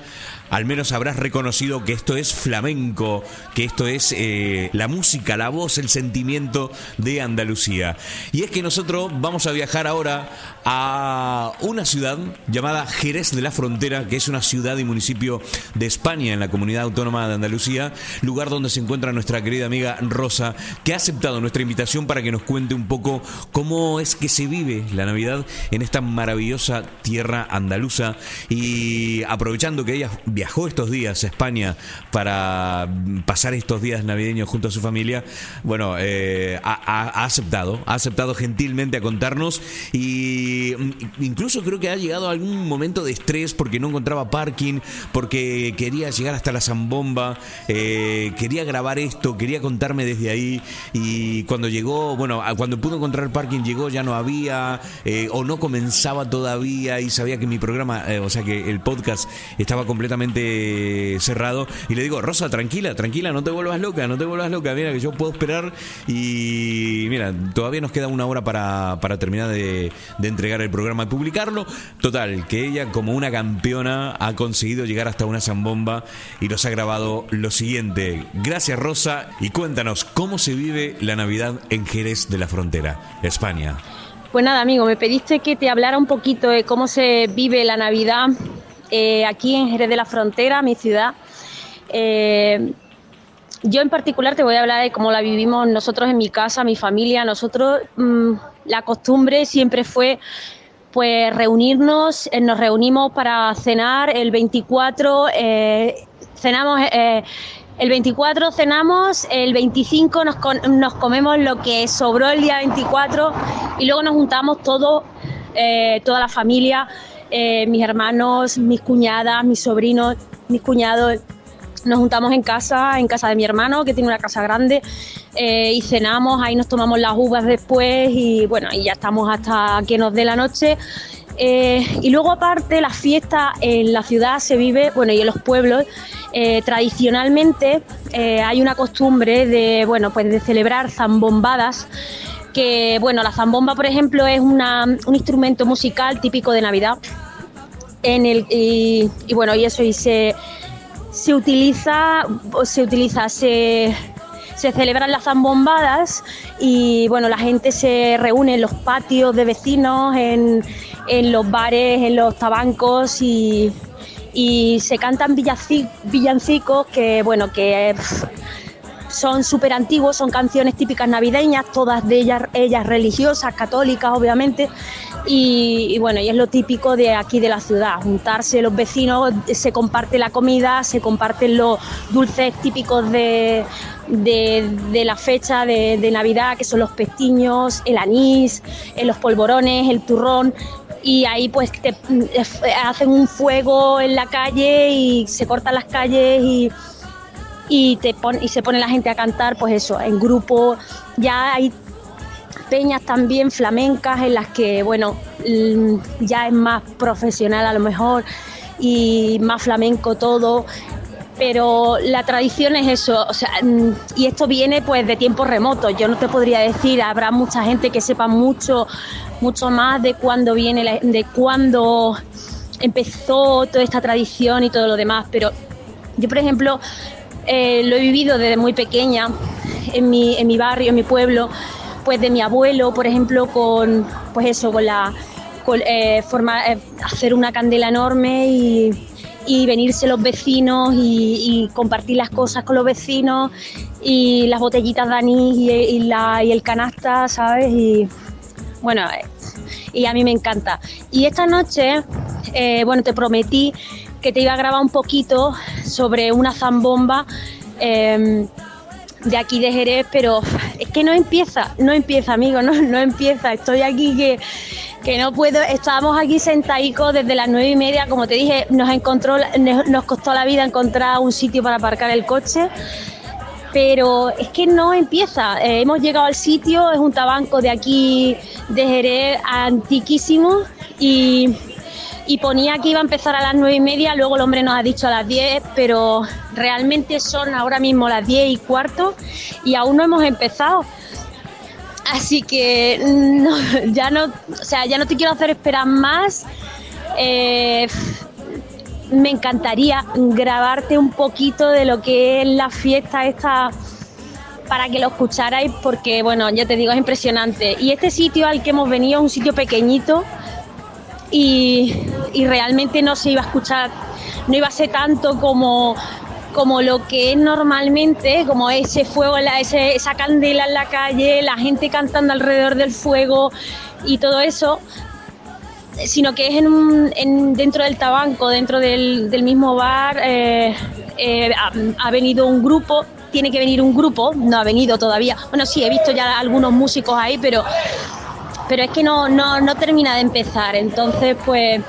[SPEAKER 1] al menos habrás reconocido que esto es flamenco, que esto es eh, la música, la voz, el sentimiento de Andalucía. Y es que nosotros vamos a viajar ahora a una ciudad llamada Jerez de la Frontera, que es una ciudad y municipio de España en la comunidad autónoma de Andalucía, lugar donde se encuentra nuestra querida amiga Rosa, que ha aceptado nuestra invitación para que nos cuente un poco cómo es que se vive la Navidad en esta maravillosa tierra andaluza y aprovechando que ella viajó estos días a España para pasar estos días navideños junto a su familia, bueno, eh, ha, aceptado, ha aceptado gentilmente a contarnos y mm, incluso creo que ha llegado a algún momento de estrés porque no encontraba parking, porque quería llegar hasta la zambomba, eh, quería grabar esto, quería contarme desde ahí y cuando llegó, bueno, cuando pudo encontrar parking llegó ya no había eh, o no comenzaba todavía y sabía que mi programa, o sea que el podcast estaba completamente cerrado y le digo, Rosa, tranquila, tranquila, no te vuelvas loca, no te vuelvas loca, mira que yo puedo esperar y mira, todavía nos queda una hora para, para terminar de, de entregar el programa y publicarlo. Total, que ella como una campeona ha conseguido llegar hasta una zambomba y nos ha grabado lo siguiente. Gracias Rosa y cuéntanos cómo se vive la Navidad en Jerez de la Frontera, España.
[SPEAKER 11] Pues nada, amigo, me pediste que te hablara un poquito de cómo se vive la Navidad eh, aquí en Jerez de la Frontera, mi ciudad. Eh, yo en particular te voy a hablar de cómo la vivimos nosotros en mi casa, mi familia. Nosotros, mm, la costumbre siempre fue pues reunirnos, eh, nos reunimos para cenar el 24, eh, cenamos el 24 cenamos, el 25 nos, comemos lo que sobró el día 24 y luego nos juntamos todos, eh, toda la familia, eh, mis hermanos, mis cuñadas, mis sobrinos, mis cuñados. Nos juntamos en casa, en casa de mi hermano, que tiene una casa grande, eh, y cenamos, ahí nos tomamos las uvas después y bueno, y ya estamos hasta que nos dé la noche. Eh, y luego aparte la fiesta en la ciudad se vive, bueno, y en los pueblos, tradicionalmente hay una costumbre de, bueno, pues de celebrar zambombadas, que bueno, la zambomba por ejemplo es una- un instrumento musical típico de Navidad, en el, y, bueno, y eso, se, se utiliza, se utiliza, se, se celebran las zambombadas y bueno, la gente se reúne en los patios de vecinos, en, en los bares, en los tabancos y, y se cantan villancicos que bueno, que pff, son súper antiguos, son canciones típicas navideñas, todas de ellas, ellas religiosas, católicas obviamente, y, bueno, y es lo típico de aquí de la ciudad, juntarse los vecinos, se comparte la comida, se comparten los dulces típicos de, de, la fecha de, de Navidad, que son los pestiños, el anís, eh, los polvorones, el turrón, y ahí pues te, eh, hacen un fuego en la calle y se cortan las calles y y, te y se pone la gente a cantar, pues eso, en grupo. Ya hay peñas también flamencas en las que, bueno, mm, ya es más profesional a lo mejor y más flamenco todo. Pero la tradición es eso, o sea, mm, y esto viene pues de tiempos remotos. Yo no te podría decir, habrá mucha gente que sepa mucho, mucho más de cuándo viene, la- de cuándo empezó toda esta tradición y todo lo demás. Pero yo, por ejemplo, eh, lo he vivido desde muy pequeña en mi, en mi barrio, en mi pueblo, pues de mi abuelo, por ejemplo, con pues eso, con la eh, forma- eh, hacer una candela enorme y, y venirse los vecinos y, compartir las cosas con los vecinos y las botellitas de anís y, la, y el canasta, ¿sabes? Y bueno, y a mí me encanta. Y esta noche, bueno, te prometí que te iba a grabar un poquito sobre una zambomba eh, de aquí de Jerez, pero es que no empieza, no empieza, amigo, no, no empieza. Estoy aquí que, que no puedo. Estábamos aquí sentadicos desde las nueve y media, como te dije, nos encontró, nos nos costó la vida encontrar un sitio para aparcar el coche pero es que no empieza. Eh, hemos llegado al sitio, es un tabanco de aquí de Jerez antiquísimo y y ponía que iba a empezar a las nueve y media, luego el hombre nos ha dicho a las 10, pero realmente son ahora mismo las 10 y cuarto y aún no hemos empezado. Así que ya no, o sea, ya no te quiero hacer esperar más. Eh, me encantaría grabarte un poquito de lo que es la fiesta esta para que lo escucharais porque bueno, ya te digo, es impresionante. Y este sitio al que hemos venido es un sitio pequeñito y, realmente no se iba a escuchar, no iba a ser tanto como, como lo que es normalmente, como ese fuego, esa candela en la calle, la gente cantando alrededor del fuego y todo eso, sino que es en dentro del tabanco, dentro del, mismo bar, eh, eh, ha, venido un grupo, tiene que venir un grupo, no ha venido todavía. Bueno, sí, he visto ya algunos músicos ahí, pero, pero es que no, no, termina de empezar. Entonces, pues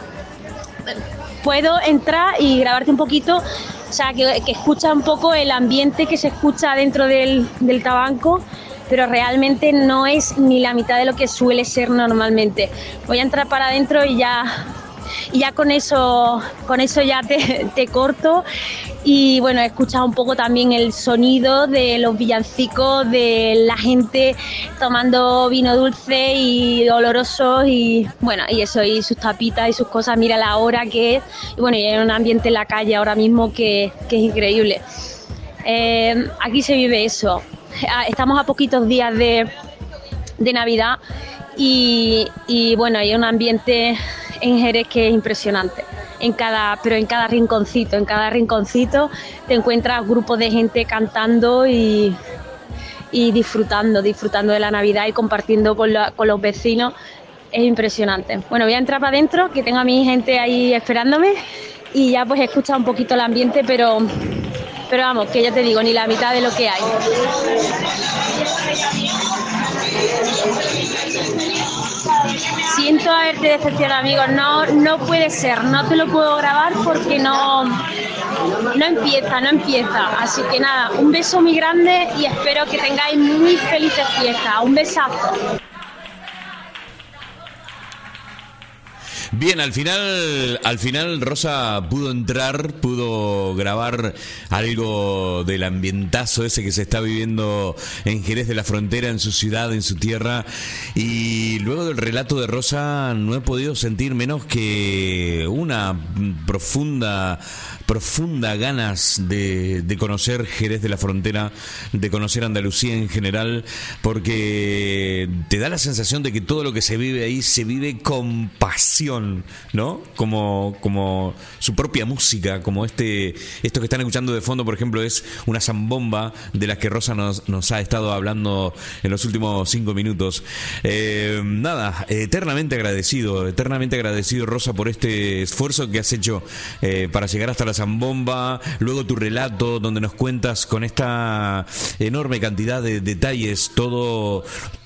[SPEAKER 11] puedo entrar y grabarte un poquito, o sea, que, que escucha un poco el ambiente que se escucha dentro del, del tabanco pero realmente no es ni la mitad de lo que suele ser normalmente. Voy a entrar para adentro y ya, y ya con eso, con eso ya te, corto. Y bueno, he escuchado un poco también el sonido de los villancicos, de la gente tomando vino dulce y oloroso y bueno, y eso, y sus tapitas y sus cosas, mira la hora que es. Y bueno, y hay un ambiente en la calle ahora mismo que, que es increíble. Eh, aquí se vive eso, estamos a poquitos días de, Navidad y, bueno, hay un ambiente en Jerez que es impresionante. En cada, pero en cada rinconcito, en cada rinconcito te encuentras grupos de gente cantando y, disfrutando, disfrutando de la Navidad y compartiendo con, con los vecinos. Es impresionante. Bueno, voy a entrar para adentro, que tengo a mi gente ahí esperándome y ya pues he escuchado un poquito el ambiente, pero pero vamos, que ya te digo, ni la mitad de lo que hay. Siento haberte decepcionado, amigos. No, no puede ser, no te lo puedo grabar porque no, no empieza, no empieza. Así que nada, un beso muy grande y espero que tengáis muy felices fiestas. Un besazo.
[SPEAKER 1] Bien, al final, al final Rosa pudo entrar, pudo grabar algo del ambientazo ese que se está viviendo en Jerez de la Frontera, en su ciudad, en su tierra. Y luego del relato de Rosa no he podido sentir menos que una profunda profunda ganas de, de, conocer Jerez de la Frontera, de conocer Andalucía en general, porque te da la sensación de que todo lo que se vive ahí se vive con pasión, ¿no? Como, como su propia música, como este, esto que están escuchando de fondo, por ejemplo, es una zambomba de la que Rosa nos, nos ha estado hablando en los últimos cinco minutos. Eh, nada, eternamente agradecido, eternamente agradecido, Rosa, por este esfuerzo que has hecho eh, para llegar hasta la zambomba, luego tu relato donde nos cuentas con esta enorme cantidad de detalles todo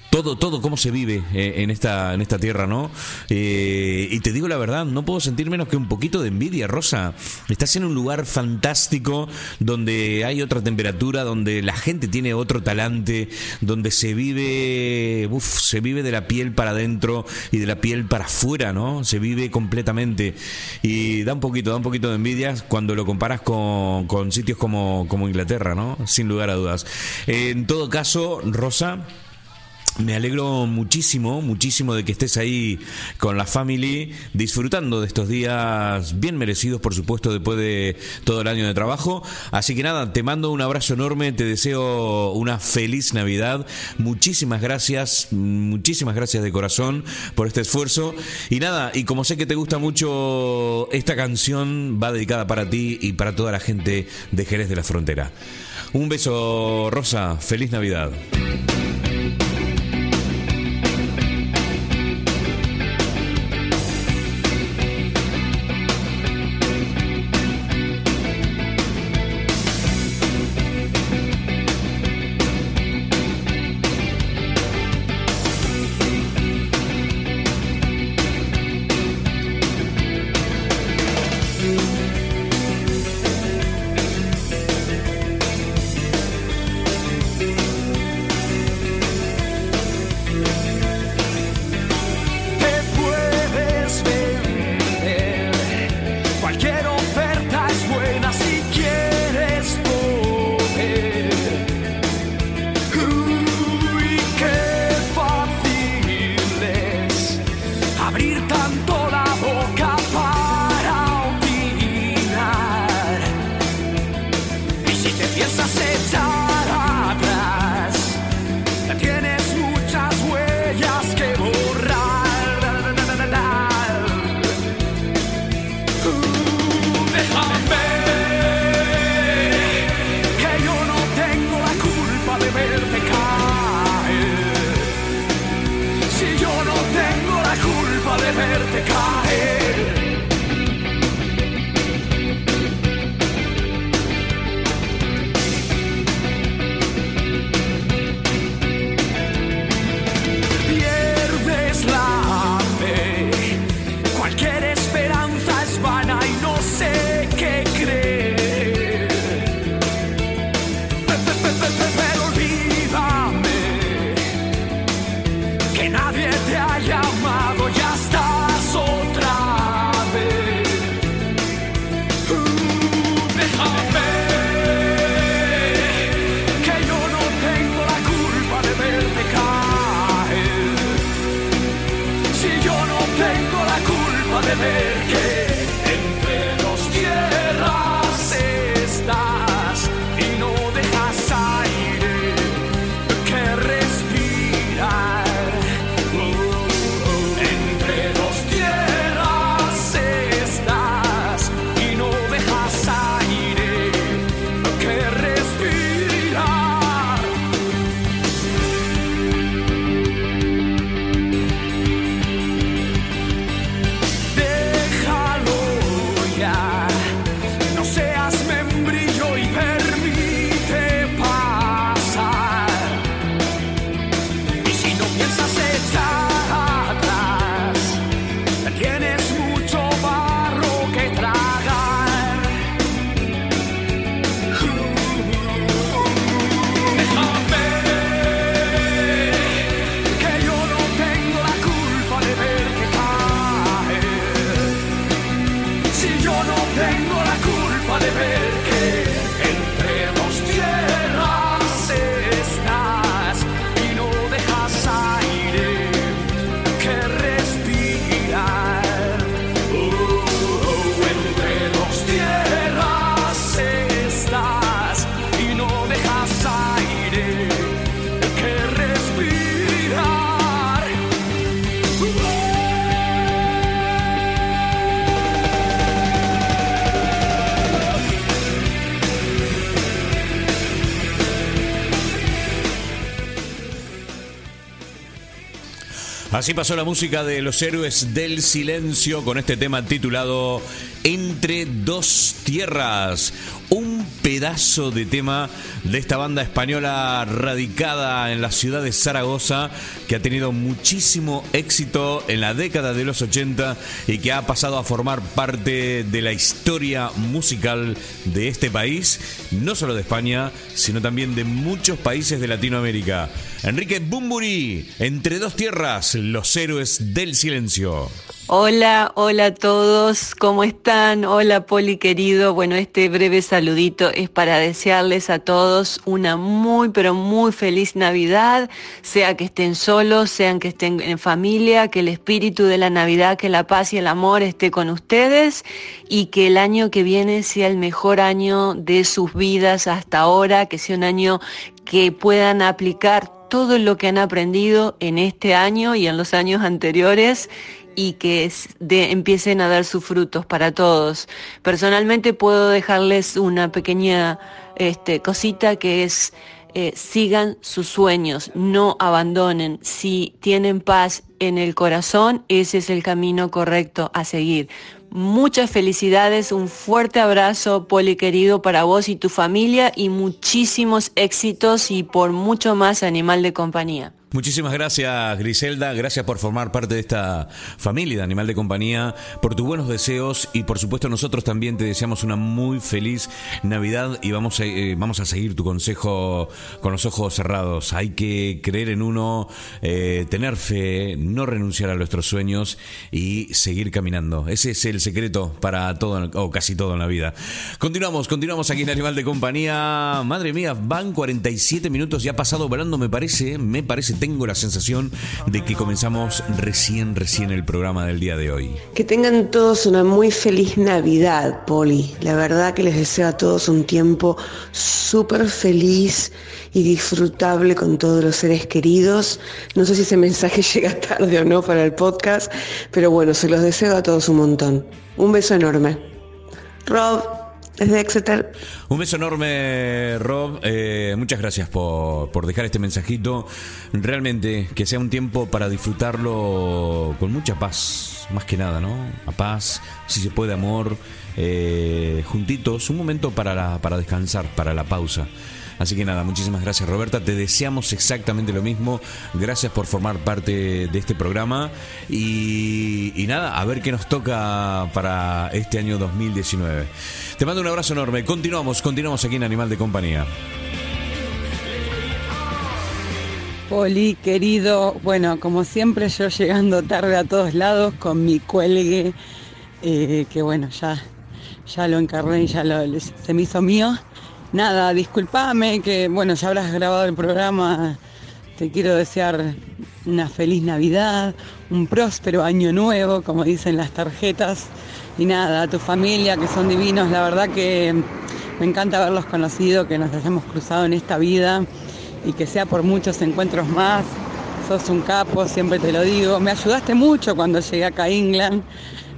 [SPEAKER 1] todo, todo cómo se vive eh, en esta, en esta tierra, ¿no? Eh, y te digo la verdad, no puedo sentir menos que un poquito de envidia, Rosa. Estás en un lugar fantástico donde hay otra temperatura, donde la gente tiene otro talante, donde se vive, uff, se vive de la piel para adentro y de la piel para afuera, ¿no? Se vive completamente. Y da un poquito, da un poquito de envidia cuando lo comparas con, con sitios como, como Inglaterra, ¿no? Sin lugar a dudas. En todo caso, Rosa, me alegro muchísimo, muchísimo de que estés ahí con la family, disfrutando de estos días bien merecidos, por supuesto, después de todo el año de trabajo. Así que nada, te mando un abrazo enorme, te deseo una feliz Navidad. Muchísimas gracias, muchísimas gracias de corazón por este esfuerzo. Y nada, y como sé que te gusta mucho esta canción, va dedicada para ti y para toda la gente de Jerez de la Frontera. Un beso, Rosa, feliz Navidad.
[SPEAKER 12] spirit.
[SPEAKER 1] Así pasó la música de los héroes del silencio con este tema titulado Entre dos tierras. Un pedazo de tema de esta banda española radicada en la ciudad de Zaragoza que ha tenido muchísimo éxito en la década de los 80 y que ha pasado a formar parte de la historia musical de este país, no solo de España, sino también de muchos países de Latinoamérica. Enrique Bumburi, Entre dos tierras, los héroes del silencio.
[SPEAKER 13] Hola, hola a todos, ¿cómo están? Hola Poli querido. Bueno, este breve saludito es para desearles a todos una muy, pero muy feliz Navidad, sea que estén solos, sean que estén en familia, que el espíritu de la Navidad, que la paz y el amor esté con ustedes y que el año que viene sea el mejor año de sus vidas hasta ahora, que sea un año que puedan aplicar todo lo que han aprendido en este año y en los años anteriores y que empiecen a dar sus frutos para todos. Personalmente puedo dejarles una pequeña este, cosita que es eh, sigan sus sueños, no abandonen. Si tienen paz en el corazón, ese es el camino correcto a seguir. Muchas felicidades, un fuerte abrazo, Poli querido, para vos y tu familia y muchísimos éxitos y por mucho más animal de compañía.
[SPEAKER 1] Muchísimas gracias Griselda, gracias por formar parte de esta familia de Animal de Compañía, por tus buenos deseos y por supuesto nosotros también te deseamos una muy feliz Navidad y vamos a, eh, vamos a seguir tu consejo con los ojos cerrados. Hay que creer en uno, eh, tener fe, no renunciar a nuestros sueños y seguir caminando. Ese es el secreto para todo o casi todo en la vida. Continuamos, continuamos aquí en Animal de Compañía. Madre mía, van 47 minutos, ya ha pasado volando me parece, me parece tengo la sensación de que comenzamos recién, recién el programa del día de hoy.
[SPEAKER 14] Que tengan todos una muy feliz Navidad, Poli. La verdad que les deseo a todos un tiempo súper feliz y disfrutable con todos los seres queridos. No sé si ese mensaje llega tarde o no para el podcast, pero bueno, se los deseo a todos un montón. Un beso enorme. Rob, desde Exeter.
[SPEAKER 1] Un beso enorme, Rob. Eh, muchas gracias por, por dejar este mensajito. Realmente, que sea un tiempo para disfrutarlo con mucha paz, más que nada, ¿no? A paz, si se puede, amor, eh, juntitos. Un momento para, la- para descansar, para la pausa. Así que nada, muchísimas gracias Roberta, te deseamos exactamente lo mismo, gracias por formar parte de este programa y, nada, a ver qué nos toca para este año 2019. Te mando un abrazo enorme, continuamos, continuamos aquí en Animal de Compañía.
[SPEAKER 15] Poli, querido, bueno, como siempre yo llegando tarde a todos lados con mi cuelgue, eh, que bueno, ya, ya lo encarné y ya lo, se me hizo mío. Nada, discúlpame que bueno, ya habrás grabado el programa, te quiero desear una feliz Navidad, un próspero año nuevo, como dicen las tarjetas, y nada, a tu familia que son divinos, la verdad que me encanta haberlos conocido, que nos hayamos cruzado en esta vida y que sea por muchos encuentros más. Sos un capo, siempre te lo digo. Me ayudaste mucho cuando llegué acá a England.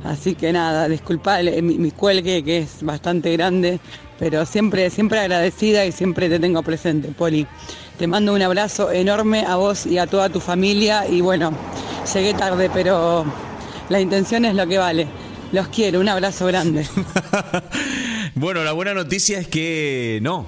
[SPEAKER 15] Así que nada, disculpa mi cuelgue que es bastante grande, pero siempre, siempre agradecida y siempre te tengo presente, Poli. Te mando un abrazo enorme a vos y a toda tu familia y bueno, llegué tarde, pero la intención es lo que vale. Los quiero, un abrazo grande.
[SPEAKER 1] Bueno, la buena noticia es que no.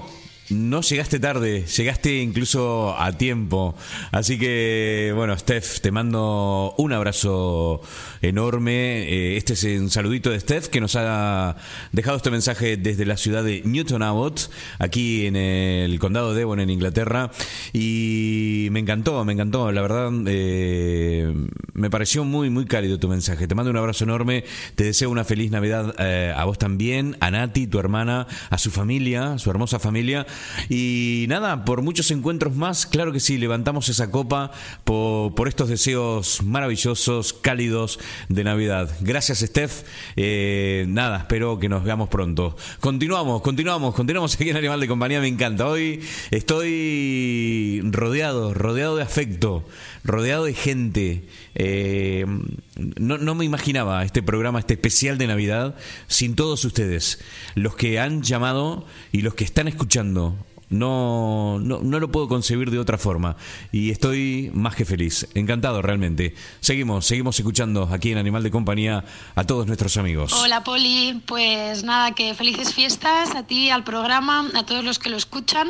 [SPEAKER 1] No llegaste tarde, llegaste incluso a tiempo. Así que, bueno, Steph, te mando un abrazo enorme. Eh, Este es un saludito de Steph que nos ha dejado este mensaje desde la ciudad de Newton Abbot, aquí en el condado de Devon, en Inglaterra. Y me encantó, me encantó. La verdad, eh, me pareció muy, muy cálido tu mensaje. Te mando un abrazo enorme. Te deseo una feliz Navidad eh, a vos también, a Nati, tu hermana, a su familia, su hermosa familia. Y nada, por muchos encuentros más, claro que sí, levantamos esa copa por, estos deseos maravillosos, cálidos de Navidad. Gracias, Steph. Eh, nada, espero que nos veamos pronto. Continuamos, continuamos, continuamos aquí en Animal de Compañía, me encanta. Hoy estoy rodeado, rodeado de afecto, rodeado de gente. Eh, no, no me imaginaba este programa, este especial de Navidad, sin todos ustedes, los que han llamado y los que están escuchando. No, no, no lo puedo concebir de otra forma y estoy más que feliz, encantado realmente. Seguimos, seguimos escuchando aquí en Animal de Compañía a todos nuestros amigos.
[SPEAKER 16] Hola Poli, pues nada, que felices fiestas a ti, al programa, a todos los que lo escuchan.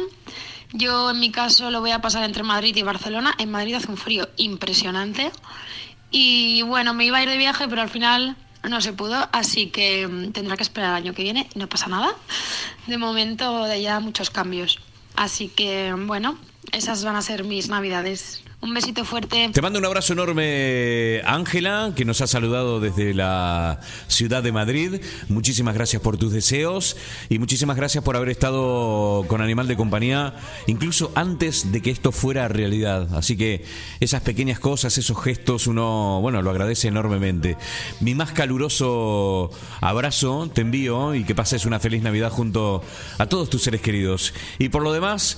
[SPEAKER 16] Yo en mi caso lo voy a pasar entre Madrid y Barcelona. En Madrid hace un frío impresionante. Y bueno, me iba a ir de viaje, pero al final no se pudo, así que mm, tendrá que esperar el año que viene no pasa nada. De momento de ya muchos cambios. Así que bueno, esas van a ser mis navidades. Un besito fuerte.
[SPEAKER 1] Te mando un abrazo enorme, Ángela, que nos ha saludado desde la ciudad de Madrid. Muchísimas gracias por tus deseos y muchísimas gracias por haber estado con Animal de Compañía, incluso antes de que esto fuera realidad. Así que esas pequeñas cosas, esos gestos, uno, bueno, lo agradece enormemente. Mi más caluroso abrazo te envío y que pases una feliz Navidad junto a todos tus seres queridos. Y por lo demás...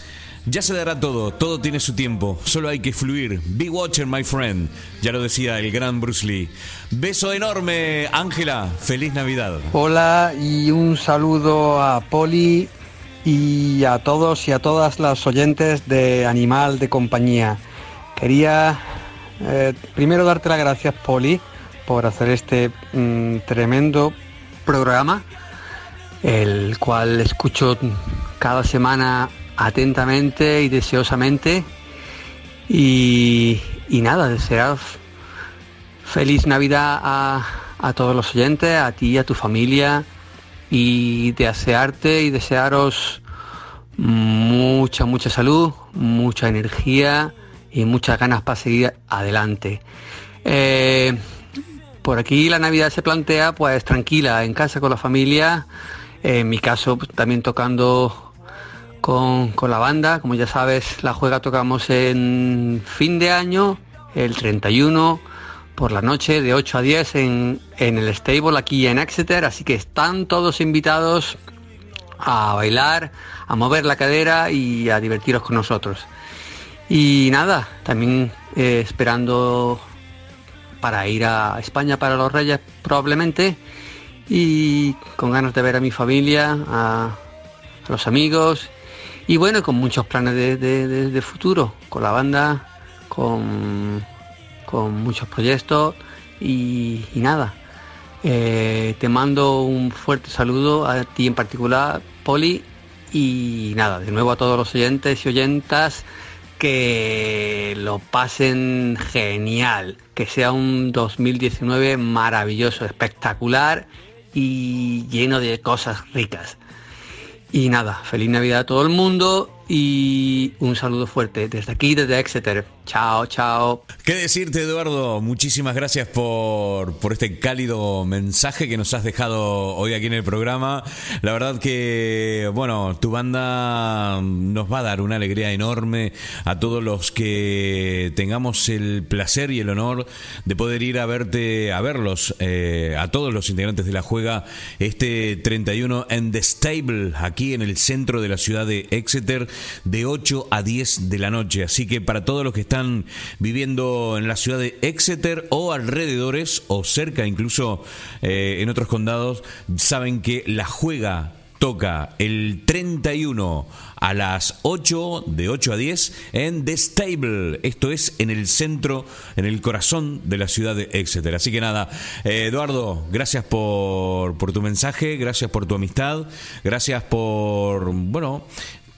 [SPEAKER 1] Ya se dará todo, todo tiene su tiempo, solo hay que fluir. Be watcher, my friend. Ya lo decía el gran Bruce Lee. Beso enorme, Ángela. Feliz Navidad.
[SPEAKER 17] Hola y un saludo a Poli y a todos y a todas las oyentes de Animal de Compañía. Quería eh, primero darte las gracias, Poli, por hacer este mm, tremendo programa, el cual escucho cada semana atentamente y deseosamente. Y, y nada, desear feliz Navidad a, a todos los oyentes, a ti a tu familia, y desearte y desearos mucha, mucha salud, mucha energía y muchas ganas para seguir adelante. Eh, por aquí la Navidad se plantea pues tranquila, en casa con la familia, en mi caso pues, también tocando con, con la banda, como ya sabes la juega tocamos en fin de año, el 31 por la noche de 8 a 10 en, en el stable aquí en Exeter, así que están todos invitados a bailar, a mover la cadera y a divertiros con nosotros. Y nada, también eh, esperando para ir a España para los Reyes probablemente. Y con ganas de ver a mi familia, a, los amigos y bueno, con muchos planes de, futuro, con la banda, con, con muchos proyectos y, nada. Eh, te mando un fuerte saludo a ti en particular, Poli, y nada, de nuevo a todos los oyentes y oyentas que lo pasen genial, que sea un 2019 maravilloso, espectacular y lleno de cosas ricas. Y nada, feliz Navidad a todo el mundo y un saludo fuerte desde aquí, desde Exeter. Chao, chao.
[SPEAKER 1] ¿Qué decirte, Eduardo? Muchísimas gracias por, por este cálido mensaje que nos has dejado hoy aquí en el programa. La verdad que, bueno, tu banda nos va a dar una alegría enorme a todos los que tengamos el placer y el honor de poder ir a verte, a verlos, eh, a todos los integrantes de la juega, este 31 en The Stable, aquí en el centro de la ciudad de Exeter de 8 a 10 de la noche. Así que para todos los que están viviendo en la ciudad de Exeter o alrededores o cerca incluso eh, en otros condados, saben que la juega toca el 31 a las 8, de 8 a 10, en The Stable. Esto es en el centro, en el corazón de la ciudad de Exeter. Así que nada, eh, Eduardo, gracias por, por tu mensaje, gracias por tu amistad, gracias por, bueno,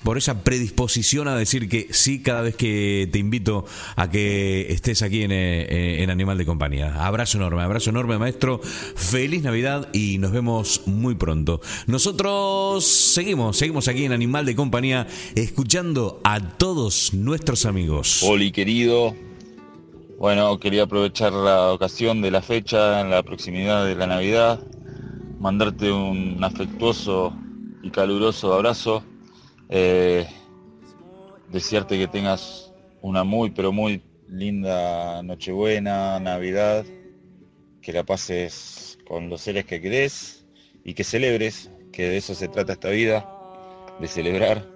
[SPEAKER 1] por esa predisposición a decir que sí cada vez que te invito a que estés aquí en, eh, en, Animal de Compañía. Abrazo enorme, abrazo enorme maestro, feliz Navidad y nos vemos muy pronto. Nosotros seguimos, seguimos aquí en Animal de Compañía escuchando a todos nuestros amigos.
[SPEAKER 18] Oli querido, bueno, quería aprovechar la ocasión de la fecha, en la proximidad de la Navidad, mandarte un afectuoso y caluroso abrazo eh, desearte que tengas una muy, pero muy linda Nochebuena, Navidad, que la pases con los seres que querés y que celebres, que de eso se trata esta vida, de celebrar.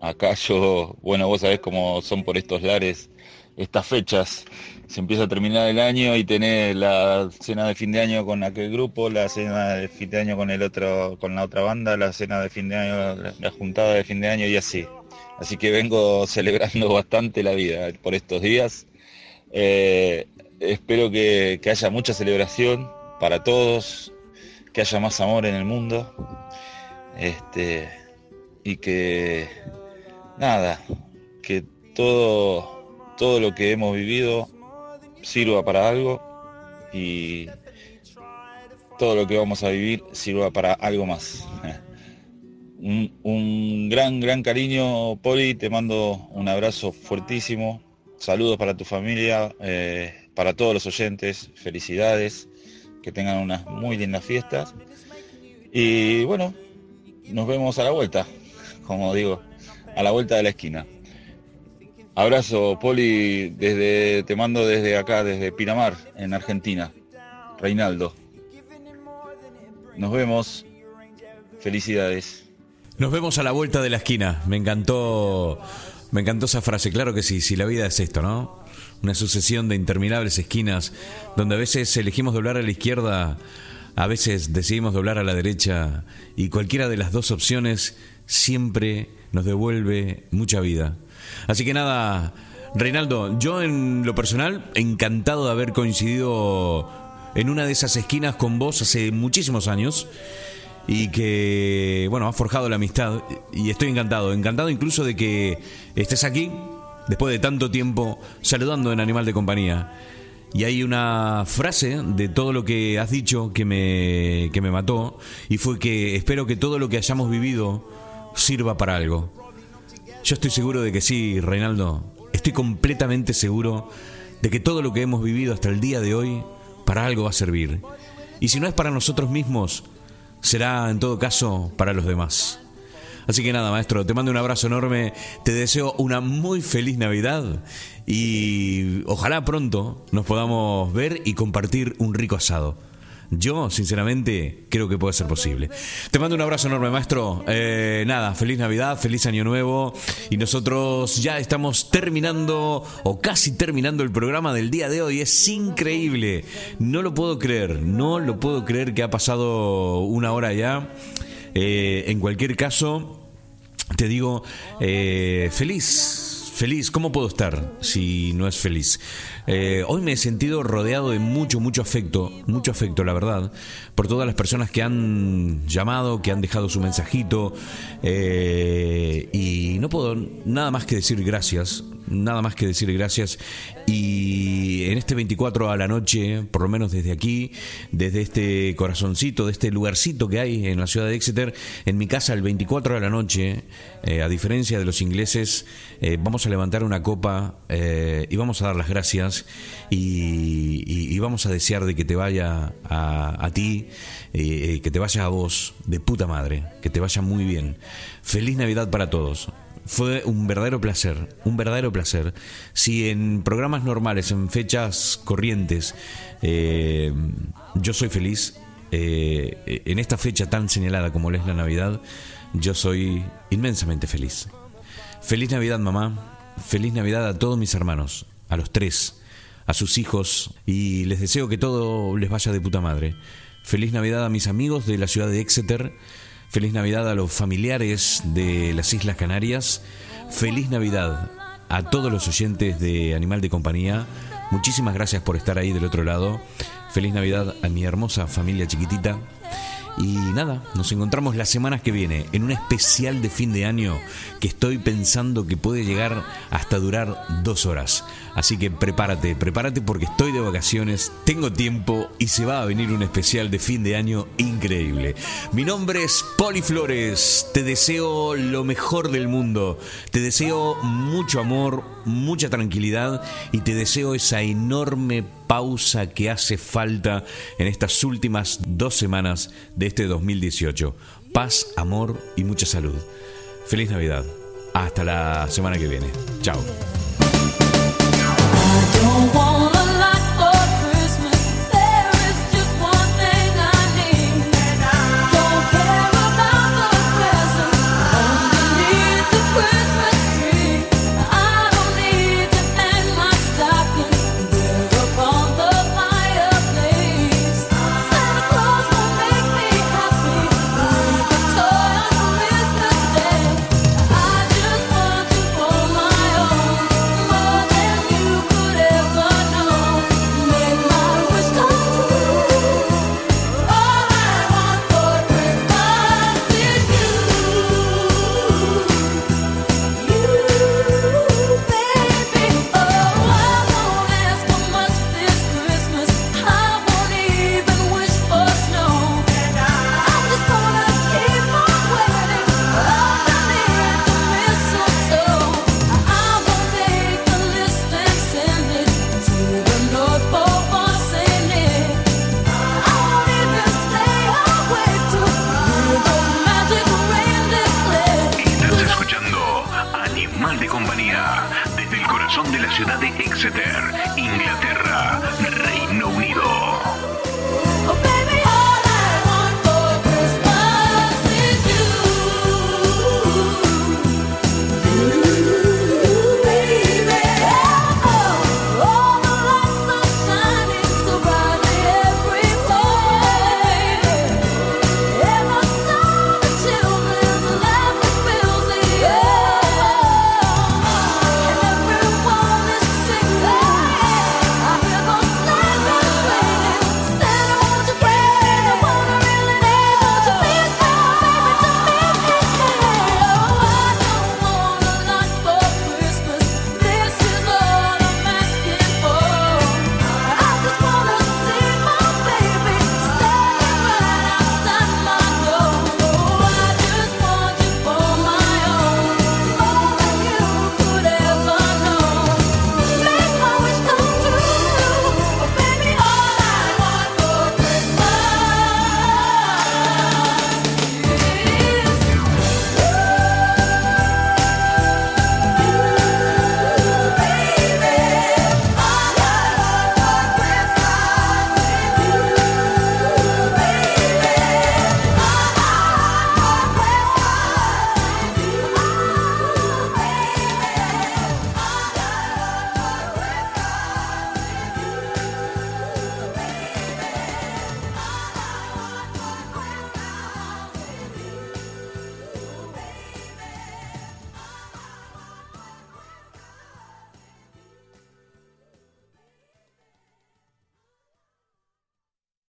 [SPEAKER 18] Acá yo, bueno, vos sabés cómo son por estos lares estas fechas. Se empieza a terminar el año y tenés la cena de fin de año con aquel grupo, la cena de fin de año con el otro, con la otra banda, la cena de fin de año, la juntada de fin de año y así. Así que vengo celebrando bastante la vida por estos días. Eh, espero que, que haya mucha celebración para todos, que haya más amor en el mundo. Este, y que nada, que todo todo lo que hemos vivido sirva para algo y todo lo que vamos a vivir sirva para algo más. Un, gran, gran cariño, Poli, te mando un abrazo fuertísimo, saludos para tu familia, eh, para todos los oyentes, felicidades, que tengan unas muy lindas fiestas y bueno, nos vemos a la vuelta, como digo, a la vuelta de la esquina. Abrazo, Poli, desde, te mando desde acá, desde Pinamar, en Argentina. Reinaldo. Nos vemos. Felicidades.
[SPEAKER 1] Nos vemos a la vuelta de la esquina. Me encantó, me encantó esa frase. Claro que sí, si la vida es esto, ¿no? Una sucesión de interminables esquinas donde a veces elegimos doblar a la izquierda, a veces decidimos doblar a la derecha y cualquiera de las dos opciones siempre nos devuelve mucha vida. Así que nada, Reinaldo, yo en lo personal, encantado de haber coincidido en una de esas esquinas con vos hace muchísimos años y que, bueno, ha forjado la amistad y estoy encantado, encantado incluso de que estés aquí después de tanto tiempo saludando en Animal de Compañía. Y hay una frase de todo lo que has dicho que me, que me mató y fue que espero que todo lo que hayamos vivido sirva para algo. Yo estoy seguro de que sí, Reinaldo. Estoy completamente seguro de que todo lo que hemos vivido hasta el día de hoy para algo va a servir. Y si no es para nosotros mismos, será en todo caso para los demás. Así que nada, maestro, te mando un abrazo enorme, te deseo una muy feliz Navidad y ojalá pronto nos podamos ver y compartir un rico asado. Yo, sinceramente, creo que puede ser posible. Te mando un abrazo enorme, maestro. Eh, nada, feliz Navidad, feliz Año Nuevo. Y nosotros ya estamos terminando, o casi terminando el programa del día de hoy. Es increíble. No lo puedo creer, no lo puedo creer que ha pasado una hora ya. Eh, en cualquier caso, te digo, eh, feliz Feliz, ¿cómo puedo estar si no es feliz? Eh, hoy me he sentido rodeado de mucho, mucho afecto, mucho afecto, la verdad, por todas las personas que han llamado, que han dejado su mensajito, eh, y no puedo nada más que decir gracias, nada más que decir gracias. Y en este 24 a la noche, por lo menos desde aquí, desde este corazoncito, de este lugarcito que hay en la ciudad de Exeter, en mi casa el 24 a la noche, eh, a diferencia de los ingleses, eh, vamos a levantar una copa y vamos a dar las gracias y, vamos a desear de que te vaya a, ti, que te vaya a vos de puta madre, que te vaya muy bien. Feliz Navidad para todos. Fue un verdadero placer, un verdadero placer. Si en programas normales, en fechas corrientes, eh, yo soy feliz, eh, en esta fecha tan señalada como es la Navidad, yo soy inmensamente feliz. Feliz Navidad, mamá. Feliz Navidad a todos mis hermanos, a los tres, a sus hijos, y les deseo que todo les vaya de puta madre. Feliz Navidad a mis amigos de la ciudad de Exeter Feliz Navidad a los familiares de las Islas Canarias. Feliz Navidad a todos los oyentes de Animal de Compañía. Muchísimas gracias por estar ahí del otro lado. Feliz Navidad a mi hermosa familia chiquitita. Y nada, nos encontramos las semanas que viene en un especial de fin de año que estoy pensando que puede llegar hasta durar dos horas. Así que prepárate, prepárate porque estoy de vacaciones, tengo tiempo y se va a venir un especial de fin de año increíble. Mi nombre es Poli Flores, te deseo lo mejor del mundo, te deseo mucho amor, mucha tranquilidad y te deseo esa enorme pausa que hace falta en estas últimas dos semanas de este 2018. Paz, amor y mucha salud. Feliz Navidad. Hasta la semana que viene. Chao.